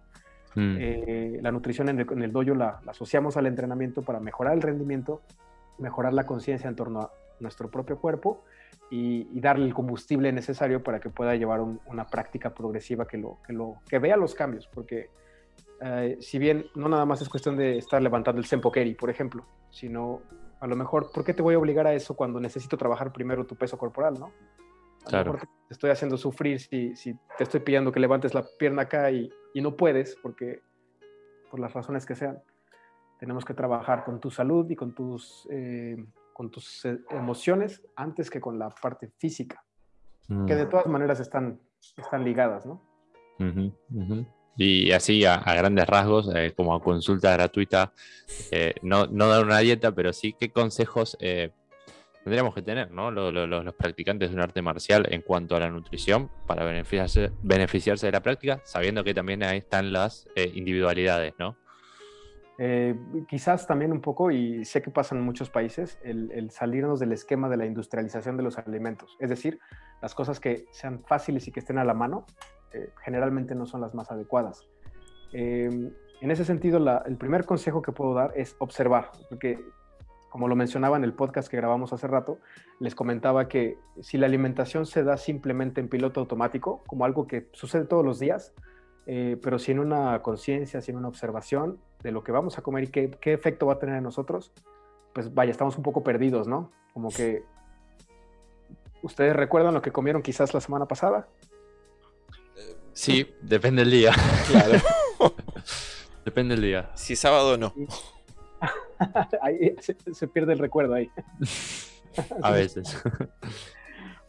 Mm. Eh, la nutrición en el, en el dojo la, asociamos al entrenamiento para mejorar el rendimiento, mejorar la conciencia en torno a nuestro propio cuerpo y, darle el combustible necesario para que pueda llevar una práctica progresiva que, lo, que, lo, que vea los cambios, porque eh, si bien no nada más es cuestión de estar levantando el Sempokeri, por ejemplo, sino a lo mejor, ¿por qué te voy a obligar a eso cuando necesito trabajar primero tu peso corporal, no? A claro. mejor te estoy haciendo sufrir si, si, te estoy pidiendo que levantes la pierna acá y, y, no puedes, porque por las razones que sean. Tenemos que trabajar con tu salud y con tus, eh, con tus eh, emociones antes que con la parte física. que de mm. todas maneras están, están ligadas, ¿no? Y así, a, grandes rasgos, eh, como consulta gratuita, eh, no, dar una dieta, pero sí qué consejos eh, tendríamos que tener, ¿no? Los, practicantes de un arte marcial en cuanto a la nutrición para beneficiarse, de la práctica, sabiendo que también ahí están las individualidades, ¿no? quizás también un poco, y sé que pasa en muchos países, el, el, salirnos del esquema de la industrialización de los alimentos. Es decir, las cosas que sean fáciles y que estén a la mano, eh, generalmente no son las más adecuadas. Em, en ese sentido, el primer consejo que puedo dar es observar, porque como lo mencionaba en el podcast que grabamos hace rato, les comentaba que si la alimentación se da simplemente en piloto automático, como algo que sucede todos los días, eh, pero sin una conciencia, sin una observación de lo que vamos a comer y qué, qué, efecto va a tener en nosotros, pues vaya, estamos un poco perdidos, ¿no? Como que ustedes recuerdan lo que comieron quizás la semana pasada, Sí, depende del día. Claro. depende del día. Si es sábado o no. ahí se, pierde el recuerdo ahí. A veces.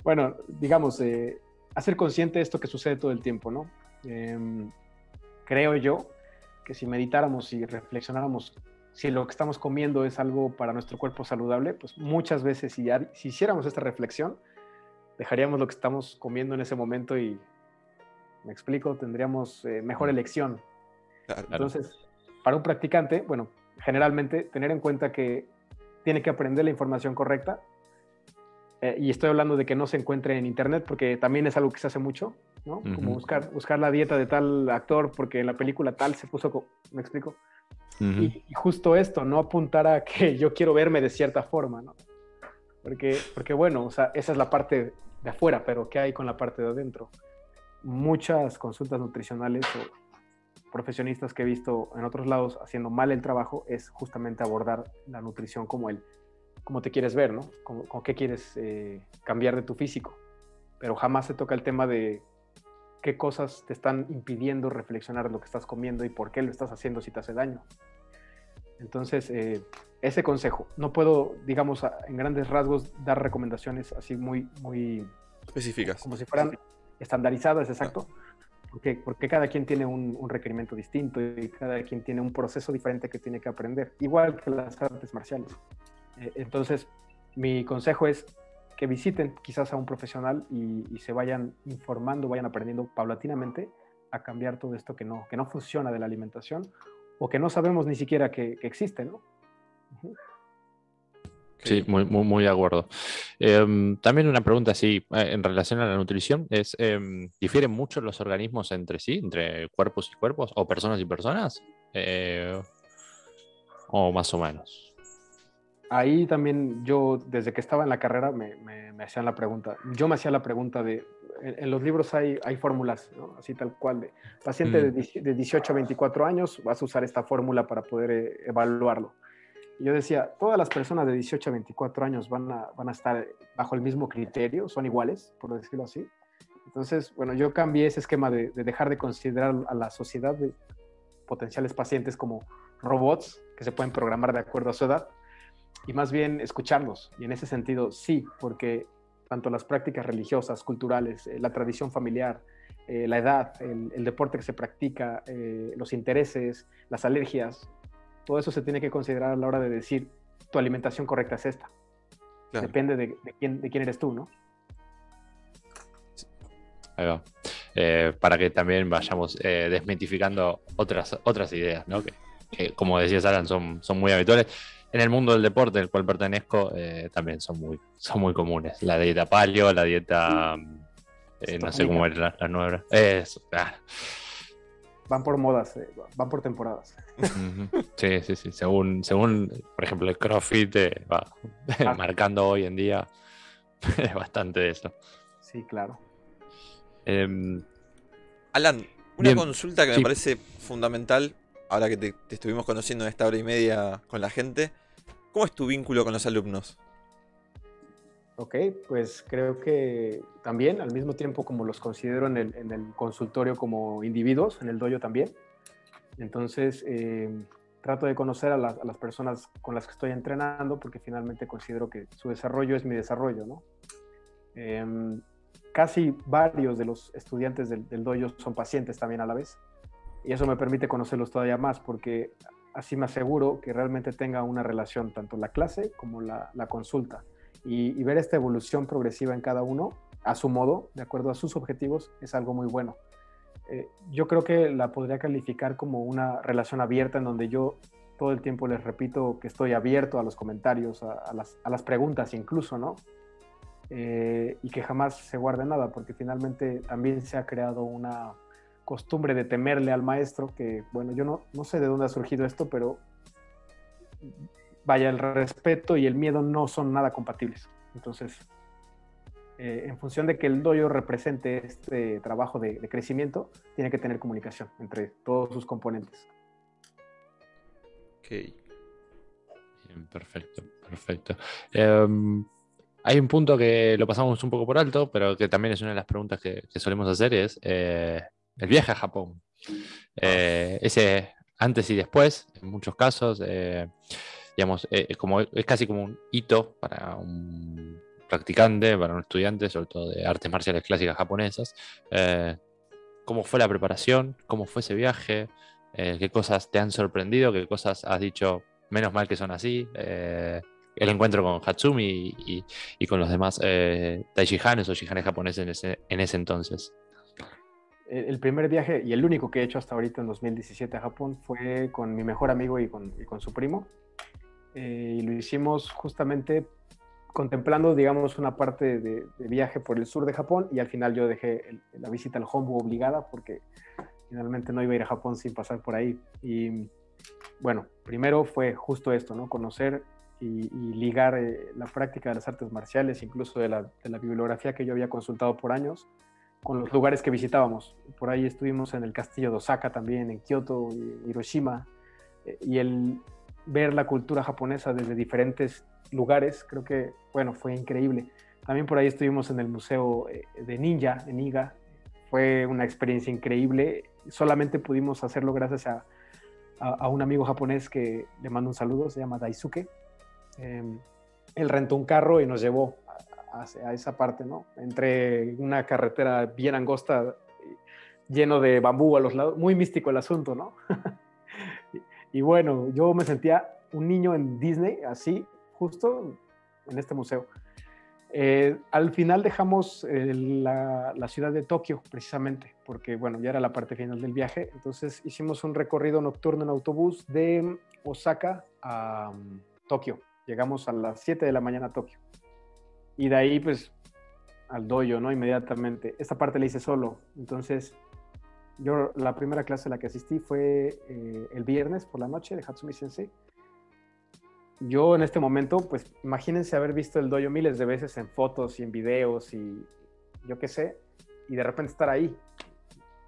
bueno, digamos, eh, hacer consciente de esto que sucede todo el tiempo, ¿no? Em, creo yo que si meditáramos y reflexionáramos si lo que estamos comiendo es algo para nuestro cuerpo saludable, pues muchas veces si, si hiciéramos esta reflexión, dejaríamos lo que estamos comiendo en ese momento y me explico, tendríamos eh, mejor elección. Entonces, para un practicante, bueno, generalmente tener en cuenta que tiene que aprender la información correcta. Eh, y estoy hablando de que no se encuentre en internet, porque también es algo que se hace mucho, ¿no? Como buscar, buscar la dieta de tal actor, porque en la película tal se puso, ¿me explico? y, justo esto, no apuntar a que yo quiero verme de cierta forma, ¿no? Porque, porque bueno, o sea, esa es la parte de afuera, pero ¿qué hay con la parte de adentro? Muchas consultas nutricionales o profesionistas que he visto en otros lados haciendo mal el trabajo es justamente abordar la nutrición como el, como te quieres ver, ¿no? Como, qué quieres eh, cambiar de tu físico. Pero jamás se toca el tema de qué cosas te están impidiendo reflexionar lo que estás comiendo y por qué lo estás haciendo si te hace daño. Entonces, eh, ese consejo, no puedo, digamos, en grandes rasgos dar recomendaciones así muy, muy específicas. Como si fueran estandarizadas, exacto. Porque, porque cada quien tiene un, requerimiento distinto y cada quien tiene un proceso diferente que tiene que aprender, igual que las artes marciales. Eh, entonces, mi consejo es que visiten quizás a un profesional y, se vayan informando, vayan aprendiendo paulatinamente a cambiar todo esto que no, que no funciona de la alimentación o que no sabemos ni siquiera que, existe, ¿no? Sí, muy, muy, muy de acuerdo. Em, también una pregunta así, eh, en relación a la nutrición, es, em, ¿difieren mucho los organismos entre sí, entre cuerpos y cuerpos, o personas y personas? Eh, ¿O más o menos? Ahí también yo, desde que estaba en la carrera, me, me, hacían la pregunta. Yo me hacía la pregunta de, en, los libros hay, hay fórmulas, así tal cual, de paciente de, mm. de, 18 a 24 años, vas a usar esta fórmula para poder eh, yo decía, todas las personas de 18 a 24 años van a, van a estar bajo el mismo criterio, son iguales, por decirlo así. Entonces, bueno, yo cambié ese esquema de, dejar de considerar a la sociedad de potenciales pacientes como robots que se pueden programar de acuerdo a su edad y más bien escucharlos. Y en ese sentido, sí, porque tanto las prácticas religiosas, culturales, eh, la tradición familiar, eh, la edad, el, deporte que se practica, eh, los intereses, las alergias, todo eso se tiene que considerar a la hora de decir tu alimentación correcta es esta. Depende de, quién, de quién eres tú, ¿no? Ahí va. Eh, para que también vayamos eh, desmitificando otras, otras ideas, ¿no? Que, como decías, Alan, son, son muy habituales. En el mundo del deporte, al cual pertenezco, eh, también son muy, son muy comunes. La dieta palio, la dieta. no sé cómo era la, nueva. Eso, ah van por modas, eh, van por temporadas. Sí, sí, sí. Según, según por ejemplo, el CrossFit eh, va ah. marcando hoy en día bastante de eso. Sí, claro. Em, Alan, una consulta que me parece fundamental, ahora que te, te, estuvimos conociendo en esta hora y media con la gente. ¿Cómo es tu vínculo con los alumnos? Ok, pues creo que también, al mismo tiempo como los considero en el, consultorio como individuos, en el dojo también. Entonces, eh, trato de conocer a, las personas con las que estoy entrenando porque finalmente considero que su desarrollo es mi desarrollo, ¿no? Em, casi varios de los estudiantes del, del dojo son pacientes también a la vez. Y eso me permite conocerlos todavía más porque así me aseguro que realmente tenga una relación tanto la clase como la, consulta. Y, ver esta evolución progresiva en cada uno a su modo, de acuerdo a sus objetivos, es algo muy bueno. Eh, yo creo que la podría calificar como una relación abierta en donde yo todo el tiempo les repito que estoy abierto a los comentarios, a, las, preguntas incluso, ¿no? Eh, y que jamás se guarde nada, porque finalmente también se ha creado una costumbre de temerle al maestro, que bueno, yo no, no sé de dónde ha surgido esto, pero vaya, el respeto y el miedo no son nada compatibles. Entonces, eh, en función de que el doyo represente este trabajo de, crecimiento, tiene que tener comunicación entre todos sus componentes. Ok. perfecto, perfecto. Em, hay un punto que lo pasamos un poco por alto, pero que también es una de las preguntas que, solemos hacer, es eh, el viaje a Japón. Eh, ese antes y después, en muchos casos, eh, digamos, eh, como, es casi como un hito para un practicante, para un estudiante, sobre todo de artes marciales clásicas japonesas. ¿Cómo fue la preparación? ¿Cómo fue ese viaje? ¿Qué cosas te han sorprendido? ¿Qué cosas has dicho, menos mal que son así? el encuentro con Hatsumi y, con los demás eh, Taishihanes o Shihanes japoneses en ese entonces el primer viaje y el único que he hecho hasta ahorita en 2017 a Japón fue con mi mejor amigo y con, su primo. Eh, y lo hicimos justamente contemplando, digamos, una parte de, viaje por el sur de Japón y al final yo dejé la visita al Hombu obligada porque finalmente no iba a ir a Japón sin pasar por ahí. Y bueno, primero fue justo esto, ¿no? Conocer y, ligar eh, la práctica de las artes marciales, incluso de la, de la bibliografía que yo había consultado por años, con los lugares que visitábamos. Por ahí estuvimos en el castillo de Osaka también, en Kioto, Hiroshima, eh, y el ver la cultura japonesa desde diferentes lugares, creo que, bueno, fue increíble. También por ahí estuvimos en el Museo eh, de Ninja, en Iga. Fue una experiencia increíble. Solamente pudimos hacerlo gracias a, a, un amigo japonés que le mando un saludo, se llama Daisuke. Em, él rentó un carro y nos llevó a esa parte, ¿no? Entre una carretera bien angosta, lleno de bambú a los lados, muy místico el asunto, ¿no? y, bueno, yo me sentía un niño en Disney, así, justo en este museo. Eh, al final dejamos eh, la, ciudad de Tokio, precisamente, porque bueno, ya era la parte final del viaje. Entonces hicimos un recorrido nocturno en autobús de Osaka a um, Tokio. Llegamos a las 7 de la mañana a Tokio. Y de ahí, pues, al doyo, ¿no? Inmediatamente. Esta parte la hice solo. Entonces, yo la primera clase a la que asistí fue eh, el viernes por la noche de Hatsumi Sensei. Yo en este momento, pues imagínense haber visto el doyo miles de veces en fotos y en videos y yo qué sé, y de repente estar ahí.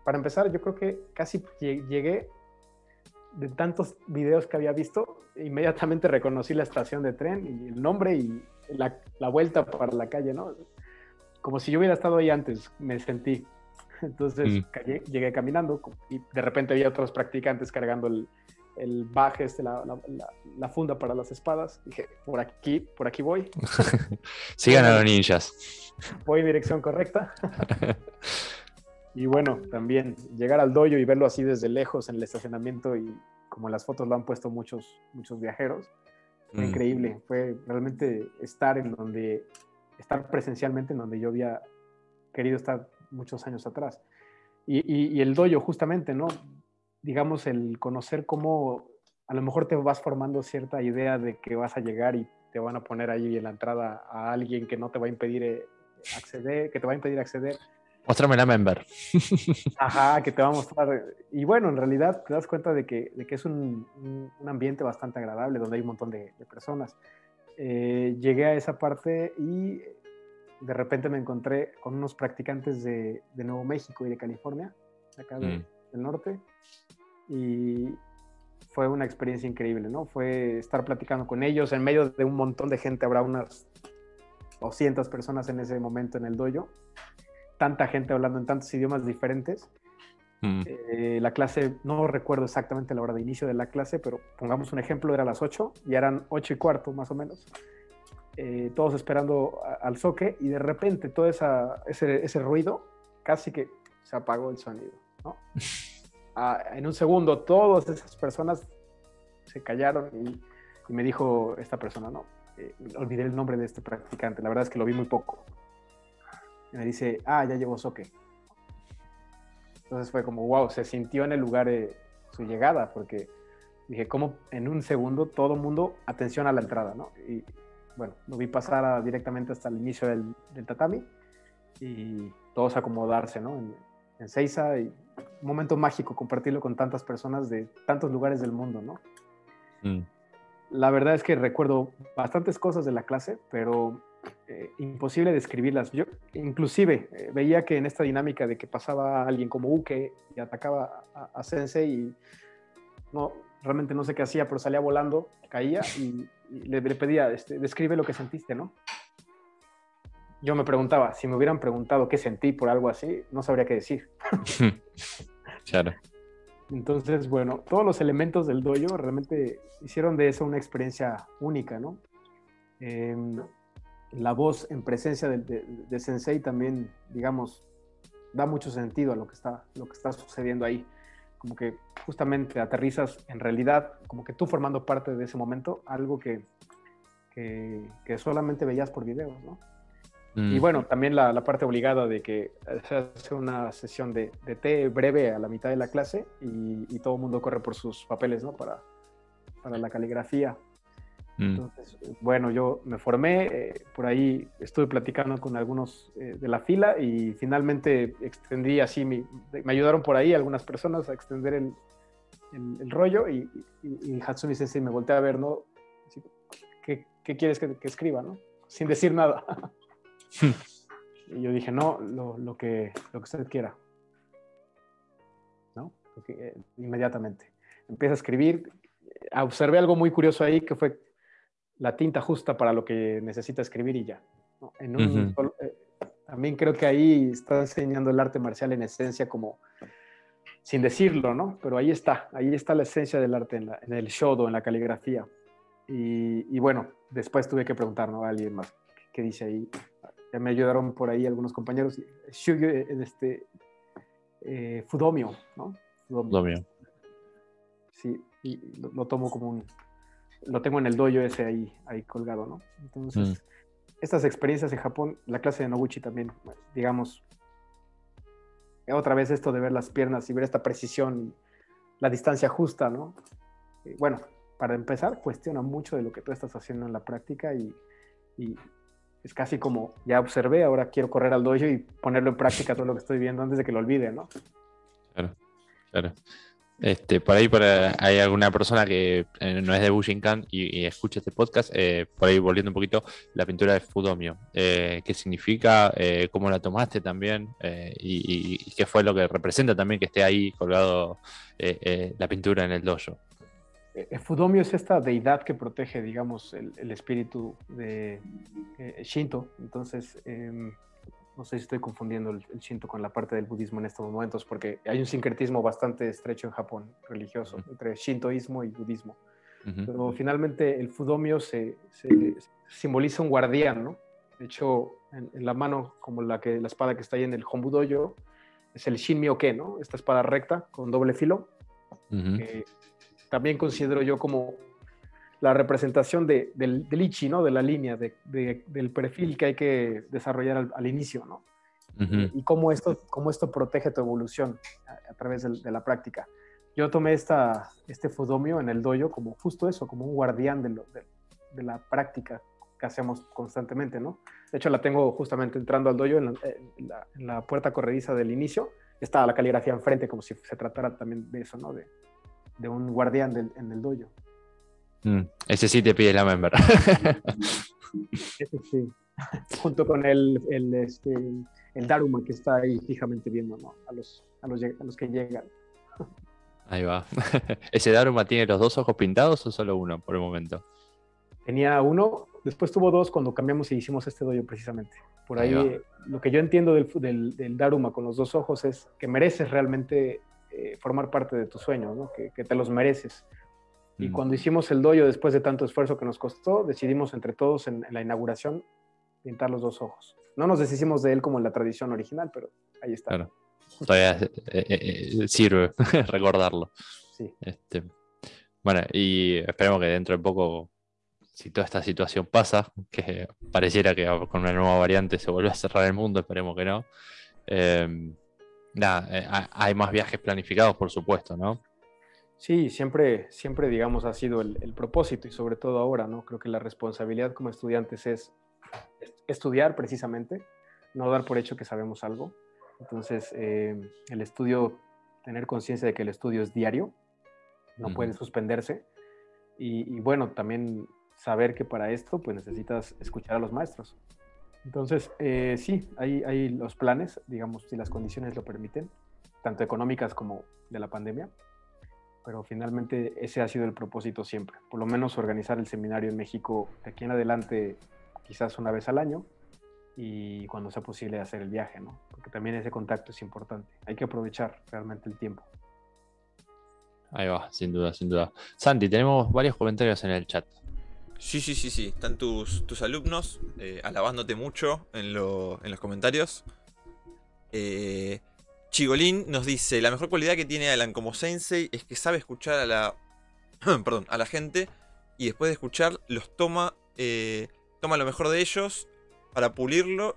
Para empezar, yo creo que casi llegué de tantos videos que había visto, inmediatamente reconocí la estación de tren y el nombre y la, vuelta para la calle, ¿no? Como si yo hubiera estado ahí antes, me sentí. Entonces mm. llegué caminando y de repente había otros practicantes cargando el, el baje, este, la, la, funda para las espadas. Dije, por aquí, por aquí voy. Sigan a los ninjas. Voy en dirección correcta. y bueno, también llegar al dojo y verlo así desde lejos en el estacionamiento y como en las fotos lo han puesto muchos, muchos viajeros, fue mm. increíble, fue realmente estar en donde, estar presencialmente en donde yo había querido estar muchos años atrás. Y, el doyo, justamente, ¿no? Digamos, el conocer cómo a lo mejor te vas formando cierta idea de que vas a llegar y te van a poner ahí en la entrada a alguien que no te va a impedir eh, acceder, que te va a impedir acceder Muéstrame la member. Ajá, que te va a mostrar. Y bueno, en realidad te das cuenta de que, de que es un, un, ambiente bastante agradable, donde hay un montón de, personas. Eh, llegué a esa parte y de repente me encontré con unos practicantes de, de Nuevo México y de California, acá mm. del norte, y fue una experiencia increíble, ¿no? Fue estar platicando con ellos en medio de un montón de gente, habrá unas 200 personas en ese momento en el dojo tanta gente hablando en tantos idiomas diferentes. Mm. Eh, la clase, no recuerdo exactamente la hora de inicio de la clase, pero pongamos un ejemplo, era a las 8, y eran 8 y cuarto más o menos. Eh, todos esperando al soque y de repente todo esa, ese, ese, ruido casi que se apagó el sonido. ¿no? Ah, en un segundo todas esas personas se callaron y, me dijo esta persona, no, eh, olvidé el nombre de este practicante, la verdad es que lo vi muy poco. Y me dice, ah, ya llegó soque. Entonces fue como, wow, se sintió en el lugar de su llegada, porque dije, como en un segundo todo mundo, atención a la entrada, ¿no? Y bueno, lo vi pasar directamente hasta el inicio del, tatami y todos acomodarse, ¿no? En, en Seiza y un momento mágico compartirlo con tantas personas de tantos lugares del mundo, ¿no? Mm. La verdad es que recuerdo bastantes cosas de la clase, pero eh, imposible describirlas. Yo inclusive eh, veía que en esta dinámica de que pasaba alguien como Uke y atacaba a, Sensei y no, realmente no sé qué hacía, pero salía volando, caía y, le, pedía, este, describe lo que sentiste, ¿no? Yo me preguntaba, si me hubieran preguntado qué sentí por algo así, no sabría qué decir. claro. Entonces, bueno, todos los elementos del dojo realmente hicieron de eso una experiencia única, ¿no? Em, la voz en presencia de, Sensei también, digamos, da mucho sentido a lo que, está, lo que está sucediendo ahí. Como que justamente aterrizas en realidad, como que tú formando parte de ese momento, algo que, que, solamente veías por videos, ¿no? Y mm. bueno, también la, la, parte obligada de que se hace una sesión de, de, té breve a la mitad de la clase y, y todo el mundo corre por sus papeles, ¿no? Para, para la caligrafía. Mm. Entonces, bueno, yo me formé, eh, por ahí estuve platicando con algunos eh, de la fila y finalmente extendí así, mi, me ayudaron por ahí algunas personas a extender el, el, rollo y, y, Hatsumi Sensei me volteé a ver, ¿no? ¿Qué, qué quieres que, que, escriba, no? Sin decir nada. y yo dije, no, lo, lo, que, lo que usted quiera. ¿No? Eh, inmediatamente. Empieza a escribir. Observé algo muy curioso ahí que fue la tinta justa para lo que necesita escribir y ya. En eh, también creo que ahí está enseñando el arte marcial en esencia como sin decirlo, ¿no? Pero ahí está, ahí está la esencia del arte en, el shodo, en la caligrafía. Y, bueno, después tuve que preguntar ¿no? a alguien más qué dice ahí. Ya me ayudaron por ahí algunos compañeros. Shugyo, eh, este, eh, Fudomio, ¿no? Fudomio. Sí, y lo tomo como un, lo tengo en el dojo ese ahí, ahí colgado, ¿no? Entonces, mm. estas experiencias en Japón, la clase de Noguchi también, digamos, otra vez esto de ver las piernas y ver esta precisión, la distancia justa, ¿no? bueno, para empezar, cuestiona mucho de lo que tú estás haciendo en la práctica y, y, es casi como, ya observé, ahora quiero correr al dojo y ponerlo en práctica todo lo que estoy viendo antes de que lo olvide, ¿no? Claro, claro. Este, por ahí hay alguna persona que eh, no es de Bushinkan y, y escucha este podcast, eh, por ahí volviendo un poquito, la pintura de Fudomio. Eh, ¿Qué significa? ¿Cómo la tomaste también? Y, qué fue lo que representa también que esté ahí colgado la pintura en el dojo? Fudomio es esta deidad que protege, digamos, el, el espíritu de Shinto. Entonces, em, no sé si estoy confundiendo el, Shinto con la parte del budismo en estos momentos, porque hay un sincretismo bastante estrecho en Japón, religioso, entre shintoísmo y budismo. Pero finalmente el fudomio se, simboliza un guardián, ¿no? De hecho, en, la mano, como la, que, la espada que está ahí en el Hombudoyo, es el Shinmyoke, ¿no? Esta espada recta con doble filo, que también considero yo como la representación de, del, del, ichi, ¿no? De la línea, de, del perfil que hay que desarrollar al, inicio, ¿no? Y cómo esto, cómo esto protege tu evolución a, través de, la práctica. Yo tomé esta, este fudomio en el dojo como justo eso, como un guardián de, la práctica que hacemos constantemente, ¿no? De hecho, la tengo justamente entrando al dojo en la, en la, puerta corrediza del inicio. Está la caligrafía enfrente, como si se tratara también de eso, ¿no? De, de un guardián en el dojo. Mm, ese sí te pide la member. ese sí. Junto con el, el, este, el Daruma que está ahí fijamente viendo ¿no? a, los, a, los, a los que llegan. Ahí va. ¿Ese Daruma tiene los dos ojos pintados o solo uno por el momento? Tenía uno, después tuvo dos cuando cambiamos y hicimos este doyo precisamente. Por ahí, lo que yo entiendo del, del, del, Daruma con los dos ojos es que mereces realmente eh, formar parte de tus sueños, ¿no? que, que, te los mereces Y mm. cuando hicimos el dojo, después de tanto esfuerzo que nos costó, decidimos entre todos en, la inauguración pintar los dos ojos. No nos deshicimos de él como en la tradición original, pero ahí está. Claro. Todavía eh, eh, sirve recordarlo. Sí. Este, bueno, y esperemos que dentro de poco, si toda esta situación pasa, que pareciera que con una nueva variante se vuelve a cerrar el mundo, esperemos que no. Em, nada, eh, hay más viajes planificados, por supuesto, ¿no? Sí, siempre, siempre, digamos, ha sido el, propósito y sobre todo ahora, ¿no? Creo que la responsabilidad como estudiantes es estudiar precisamente, no dar por hecho que sabemos algo. Entonces, em, el estudio, tener conciencia de que el estudio es diario, no puede suspenderse. Y, bueno, también saber que para esto pues necesitas escuchar a los maestros. Entonces, eh, sí, hay, hay los planes, digamos, si las condiciones lo permiten, tanto económicas como de la pandemia, pero finalmente ese ha sido el propósito siempre, por lo menos organizar el seminario en México de aquí en adelante quizás una vez al año y cuando sea posible hacer el viaje, ¿no? Porque también ese contacto es importante, hay que aprovechar realmente el tiempo. Ahí va, sin duda, sin duda. Santi, tenemos varios comentarios en el chat. Sí, sí, sí, sí. Están tus, tus alumnos eh, alabándote mucho en, los comentarios. Eh, Chigolín nos dice, la mejor cualidad que tiene Alan como sensei es que sabe escuchar a la, perdón, a la gente y después de escuchar los toma, eh, toma lo mejor de ellos para pulirlo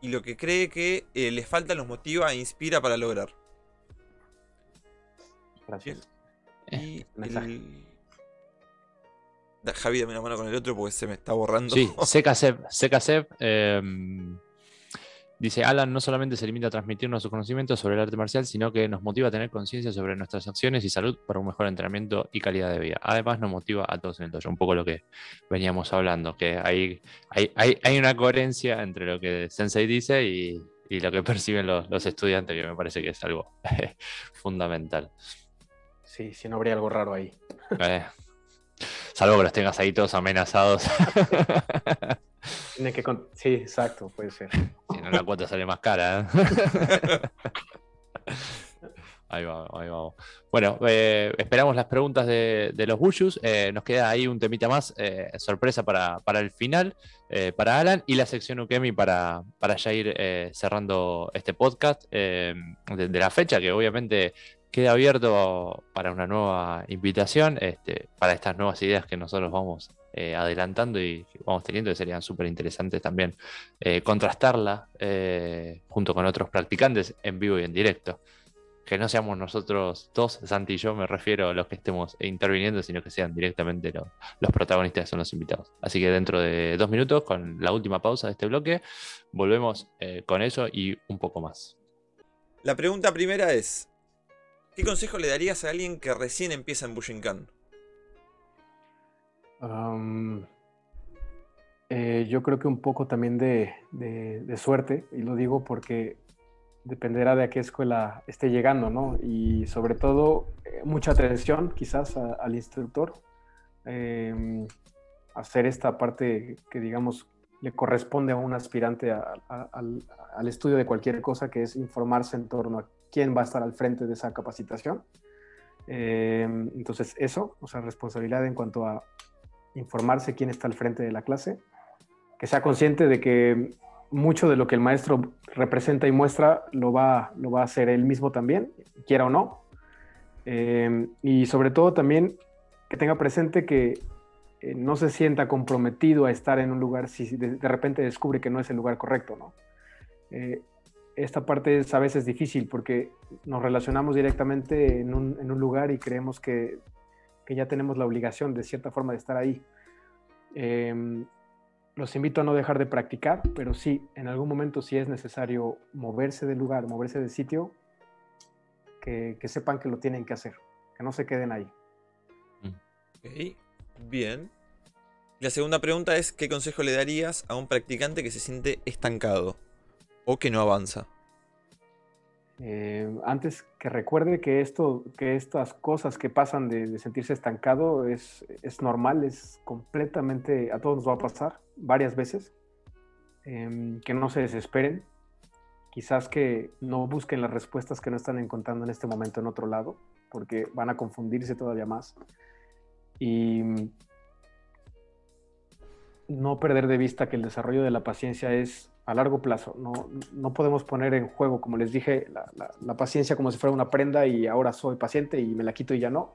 y lo que cree que les falta los motiva e inspira para lograr. Gracias. Y Javi, dame una mano con el otro porque se me está borrando. Sí, Sekasep, em, dice, Alan no solamente se limita a transmitirnos sus conocimientos sobre el arte marcial, sino que nos motiva a tener conciencia sobre nuestras acciones y salud para un mejor entrenamiento y calidad de vida. Además nos motiva a todos en el dojo, un poco lo que veníamos hablando, que hay, hay, una coherencia entre lo que Sensei dice y, lo que perciben los, los estudiantes, que me parece que es algo fundamental. Sí, si no habría algo raro ahí. Eh, salvo que los tengas ahí todos amenazados. Tiene que sí, exacto, puede ser. Si no, la cuota sale más cara. ¿eh? Ahí vamos, ahí vamos. Bueno, eh, esperamos las preguntas de, los Bushus. nos queda ahí un temita más, sorpresa para, el final, para Alan, y la sección Ukemi para, para ya ir cerrando este podcast de, la fecha, que obviamente queda abierto para una nueva invitación, este, para estas nuevas ideas que nosotros vamos eh, adelantando y vamos teniendo, que serían súper interesantes también eh, contrastarla eh, junto con otros practicantes en vivo y en directo. Que no seamos nosotros dos, Santi y yo, me refiero a los que estemos interviniendo, sino que sean directamente los, los protagonistas son los invitados. Así que dentro de dos minutos, con la última pausa de este bloque, volvemos con eso y un poco más. La pregunta primera es, ¿Qué consejo le darías a alguien que recién empieza en Bushinkan? Eh, yo creo que un poco también de, suerte, y lo digo porque dependerá de a qué escuela esté llegando, ¿no? Y sobre todo, eh, mucha atención quizás al instructor, em, hacer esta parte que digamos le corresponde a un aspirante al, estudio de cualquier cosa, que es informarse en torno a quién va a estar al frente de esa capacitación. Eh, entonces, eso, o sea, responsabilidad en cuanto a informarse quién está al frente de la clase, que sea consciente de que mucho de lo que el maestro representa y muestra lo va, lo va a hacer él mismo también, quiera o no. Eh, y sobre todo también que tenga presente que eh, no se sienta comprometido a estar en un lugar si de, repente descubre que no es el lugar correcto, ¿no? Esta parte es a veces difícil porque nos relacionamos directamente en un, lugar y creemos que, ya tenemos la obligación de cierta forma de estar ahí. Em, los invito a no dejar de practicar, pero sí, en algún momento si es necesario moverse del lugar, moverse del sitio, que, sepan que lo tienen que hacer, que no se queden ahí. Ok, bien. La segunda pregunta es, ¿qué consejo le darías a un practicante que se siente estancado? O que no avanza. Eh, antes que recuerde que esto, que estas cosas que pasan de, sentirse estancado es, es, normal, es completamente, a todos nos va a pasar varias veces. Em, que no se desesperen, quizás que no busquen las respuestas que no están encontrando en este momento en otro lado, porque van a confundirse todavía más. y no perder de vista que el desarrollo de la paciencia es a largo plazo. No, no podemos poner en juego, como les dije, la, paciencia como si fuera una prenda y ahora soy paciente y me la quito y ya no,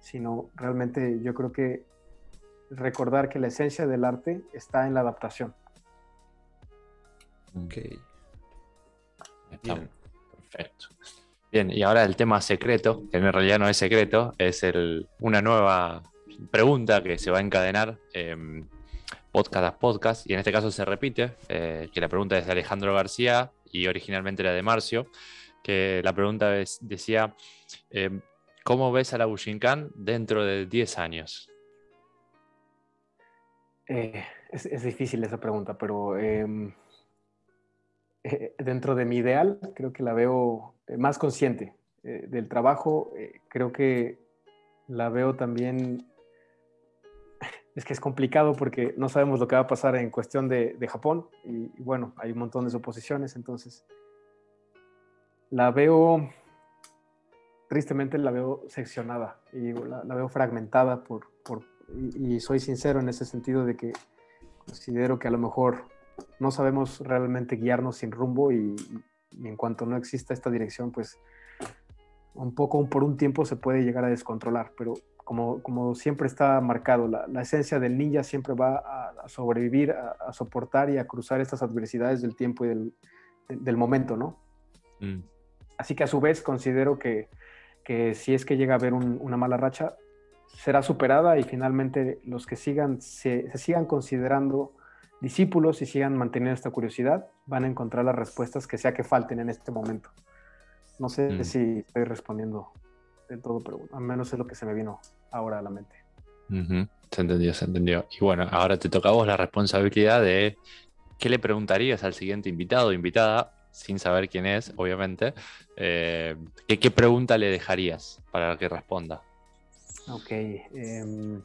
sino realmente yo creo que recordar que la esencia del arte está en la adaptación. Ok. Bien. Perfecto. Bien, y ahora el tema secreto, que en realidad no es secreto, es el, una nueva pregunta que se va a encadenar. Em, podcast a podcast, y en este caso se repite, eh, que la pregunta es de Alejandro García y originalmente era de Marcio, que la pregunta decía, eh, ¿cómo ves a la Bushinkan dentro de 10 años? Eh, es, difícil esa pregunta, pero em, dentro de mi ideal creo que la veo más consciente del trabajo, creo que la veo también es que es complicado porque no sabemos lo que va a pasar en cuestión de, Japón y, bueno, hay un montón de suposiciones, entonces la veo, tristemente la veo seccionada y la, veo fragmentada por, y, soy sincero en ese sentido de que considero que a lo mejor no sabemos realmente guiarnos sin rumbo y, y en cuanto no exista esta dirección, pues un poco por un tiempo se puede llegar a descontrolar, pero como, siempre está marcado, la, esencia del ninja siempre va a, sobrevivir, a, soportar y a cruzar estas adversidades del tiempo y del, momento, ¿no? Mm. Así que a su vez considero que, si es que llega a haber una mala racha, será superada y finalmente los que sigan, se, sigan considerando discípulos y sigan manteniendo esta curiosidad, van a encontrar las respuestas que sea que falten en este momento. No sé mm. si estoy respondiendo todo, pero al menos es lo que se me vino ahora a la mente. Se entendió, se entendió. Y bueno, ahora te toca a vos la responsabilidad de qué le preguntarías al siguiente invitado o invitada, sin saber quién es, obviamente. Eh, ¿qué, pregunta le dejarías para que responda? Ok. Em,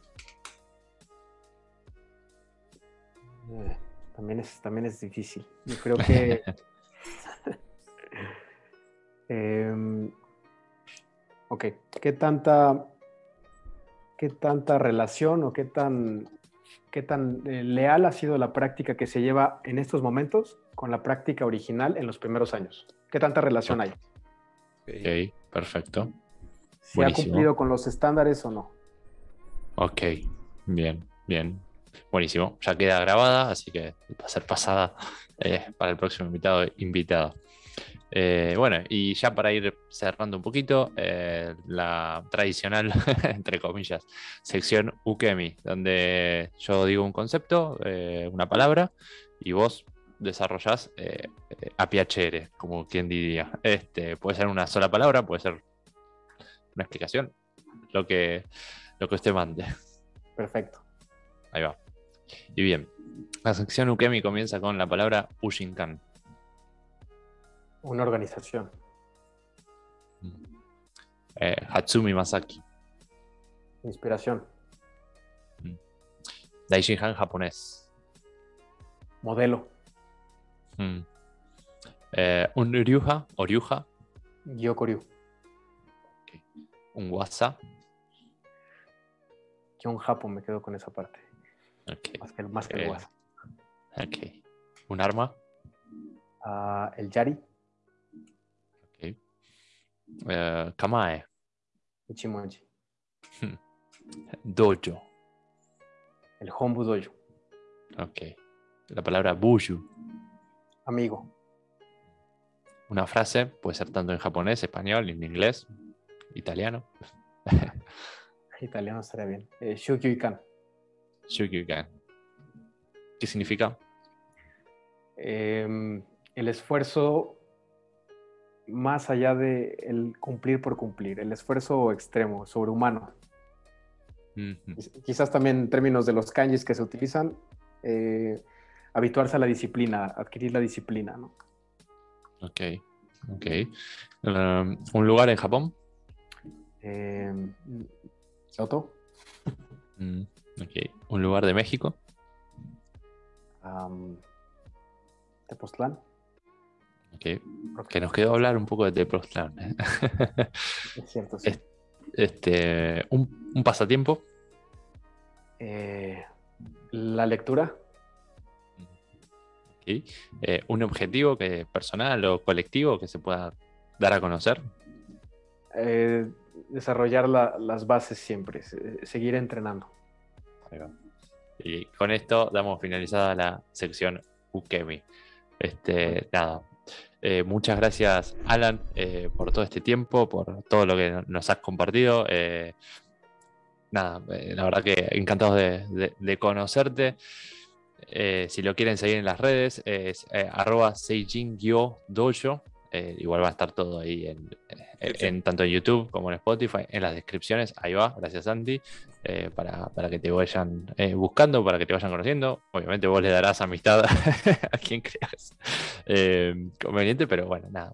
eh, también, es, también es difícil. Yo creo que... Em, Ok, ¿qué tanta, qué tanta relación o qué tan, qué tan eh, leal ha sido la práctica que se lleva en estos momentos con la práctica original en los primeros años? ¿Qué tanta relación hay? Ok, perfecto. ¿Si ha cumplido con los estándares o no? Ok, bien, bien. Buenísimo. Ya queda grabada, así que va a ser pasada eh, para el próximo invitado invitada. Eh, bueno, y ya para ir cerrando un poquito, eh, la tradicional, entre comillas, sección Ukemi, donde yo digo un concepto, eh, una palabra, y vos desarrollás a piacere, como quien diría. Este, puede ser una sola palabra, puede ser una explicación, lo que, lo que usted mande. Perfecto. Ahí va. Y bien, la sección Ukemi comienza con la palabra Ushinkan. Una organización. Eh, Hatsumi Masaki. Inspiración. Mm. Daishinhan japonés. Modelo. Mm. Eh, un ryuha o ryuha. Gyokoryu. Un wasa. un Japón me quedo con esa parte. Más que, más que el eh, wasa. Ok. Un arma. Ah, el yari. Uh, kamae. Ichimoji. Dojo. El Hombu Dojo. Ok. La palabra buju. Amigo. Una frase puede ser tanto en japonés, español, en inglés, italiano. italiano estaría bien. Eh, Shukyuikan. Shukyuikan. ¿Qué significa? Em, el esfuerzo más allá de el cumplir por cumplir, el esfuerzo extremo, sobrehumano. Quizás también en términos de los kanjis que se utilizan, eh, habituarse a la disciplina, adquirir la disciplina, ¿no? Ok, ok. Um, ¿Un lugar en Japón? Eh, Kyoto. Mm, ok. ¿Un lugar de México? Tepoztlán. Que nos quedó hablar un poco de Tepoztlán. Es cierto, sí. Este, un, pasatiempo. Eh, la lectura. Eh, ¿Un objetivo que, personal o colectivo que se pueda dar a conocer? Eh, desarrollar las bases siempre, seguir entrenando. Y con esto damos finalizada la sección Ukemi. Este, nada, eh, muchas gracias, Alan, eh, por todo este tiempo, por todo lo que nos has compartido. Eh, nada, la verdad que encantado de, conocerte. si lo quieren seguir en las redes, es arroba seijin-dojo. igual va a estar todo ahí en, tanto en YouTube como en Spotify, en las descripciones. Ahí va, gracias Santi. Eh, para, que te vayan eh, buscando, para que te vayan conociendo. Obviamente vos le darás amistad a quien creas eh, conveniente, pero bueno, nada.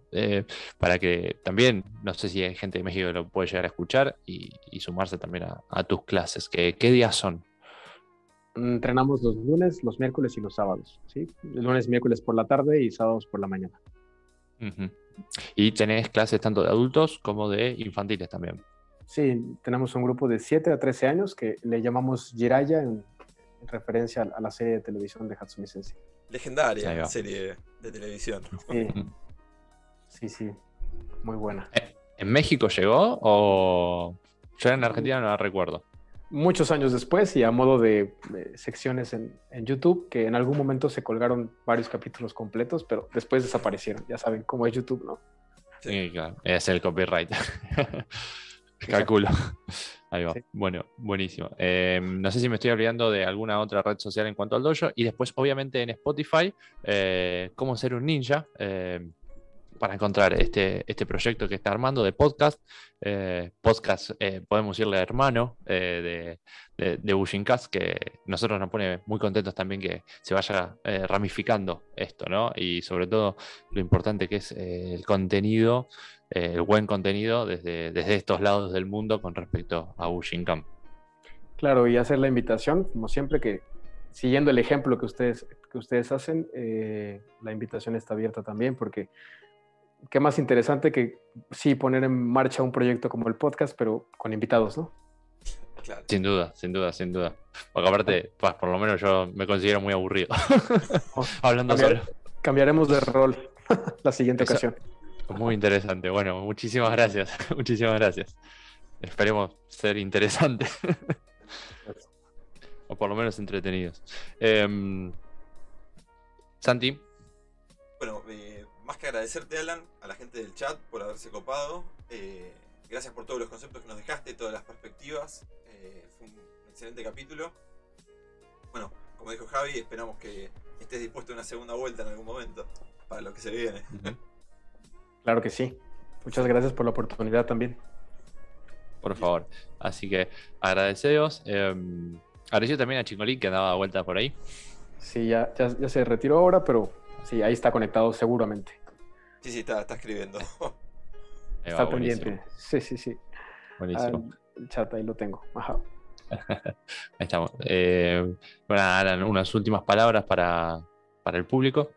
para que también, no sé si hay gente de México que lo puede llegar a escuchar y, sumarse también a, tus clases. ¿Qué, ¿Qué días son? Entrenamos los lunes, los miércoles y los sábados. ¿sí? Lunes, miércoles por la tarde y sábados por la mañana. Y tenés clases tanto de adultos como de infantiles también. Sí, tenemos un grupo de 7 a 13 años que le llamamos Jiraya en, referencia a, la serie de televisión de Hatsumi Sensei. Legendaria serie de televisión. Sí. sí, muy buena. Eh, ¿En México llegó o yo en Argentina no la recuerdo? Muchos años después y a modo de, secciones en, en, YouTube, que en algún momento se colgaron varios capítulos completos, pero después desaparecieron. Ya saben cómo es YouTube, ¿no? Sí, claro. Es el copyright. Calculo. Ahí va. Bueno, buenísimo. Em, no sé si me estoy olvidando de alguna otra red social en cuanto al dojo. Y después, obviamente, en Spotify, eh, cómo ser un ninja. Em, para encontrar este, este proyecto que está armando de podcast. Eh, podcast, eh, podemos decirle hermano eh, de, de, Bushincast, que nosotros nos pone muy contentos también que se vaya ramificando esto, ¿no? Y sobre todo lo importante que es el contenido, el buen contenido desde, desde estos lados del mundo con respecto a Bushincamp. Claro, y hacer la invitación, como siempre, que siguiendo el ejemplo que ustedes, que ustedes hacen, la invitación está abierta también, porque qué más interesante que sí poner en marcha un proyecto como el podcast, pero con invitados, ¿no? Sin duda, sin duda, sin duda. Porque aparte, pues, por lo menos yo me considero muy aburrido. Hablando solo. Cambiaremos de rol la siguiente ocasión. Muy interesante. Bueno, muchísimas gracias. muchísimas gracias. Esperemos ser interesantes. o por lo menos entretenidos. Em, Santi. Bueno, eh, más que agradecerte, Alan, a la gente del chat por haberse copado. Eh, gracias por todos los conceptos que nos dejaste, todas las perspectivas. Eh, fue un excelente capítulo. Bueno, como dijo Javi, esperamos que estés dispuesto a una segunda vuelta en algún momento para lo que se viene. Claro que sí. Muchas gracias por la oportunidad también. Por favor. Así que agradeceos. Eh, agradeció también a Chingolín que daba vuelta por ahí. Sí, ya, ya se retiró ahora, pero Sí, ahí está conectado seguramente. Sí, sí, está, escribiendo. está pendiente. Sí, sí, sí. Buenísimo. el chat ahí lo tengo. Ajá. ahí estamos. Eh, bueno, unas últimas palabras para, el público.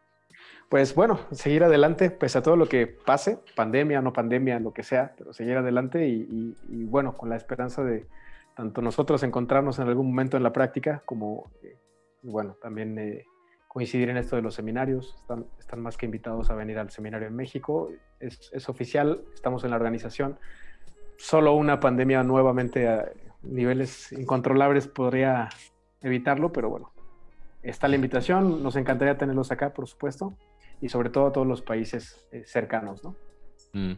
Pues bueno, seguir adelante, pese a todo lo que pase, pandemia, no pandemia, lo que sea, pero seguir adelante y, bueno, con la esperanza de tanto nosotros encontrarnos en algún momento en la práctica, como, eh, bueno, también eh, coincidir en esto de los seminarios. Están, más que invitados a venir al seminario en México. Es, oficial, estamos en la organización. Solo una pandemia nuevamente a niveles incontrolables podría evitarlo, pero bueno, está la invitación. Nos encantaría tenerlos acá, por supuesto, y sobre todo a todos los países eh, cercanos, ¿no? Mm.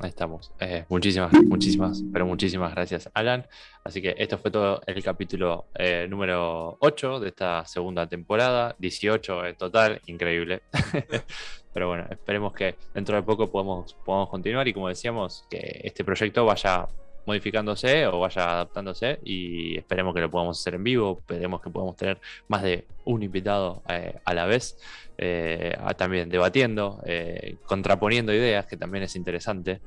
Ahí estamos. Eh, muchísimas, muchísimas, pero muchísimas gracias, Alan. Así que esto fue todo el capítulo eh, número 8 de esta segunda temporada, 18 en total, increíble. pero bueno, esperemos que dentro de poco podamos, podamos continuar y como decíamos, que este proyecto vaya modificándose o vaya adaptándose y esperemos que lo podamos hacer en vivo, esperemos que podamos tener más de un invitado eh, a la vez, eh, también debatiendo, eh, contraponiendo ideas, que también es interesante.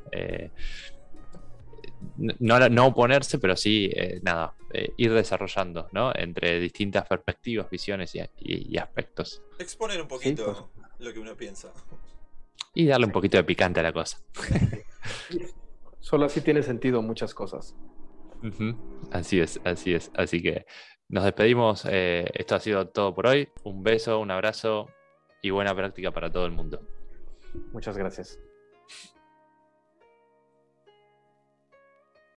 no, no oponerse, pero sí, nada, ir desarrollando, ¿no? Entre distintas perspectivas, visiones y, aspectos. Exponer un poquito lo que uno piensa. Y darle un poquito de picante a la cosa. Solo así tiene sentido muchas cosas. Así es, así es. Así que nos despedimos. Eh, esto ha sido todo por hoy. Un beso, un abrazo y buena práctica para todo el mundo. Muchas gracias.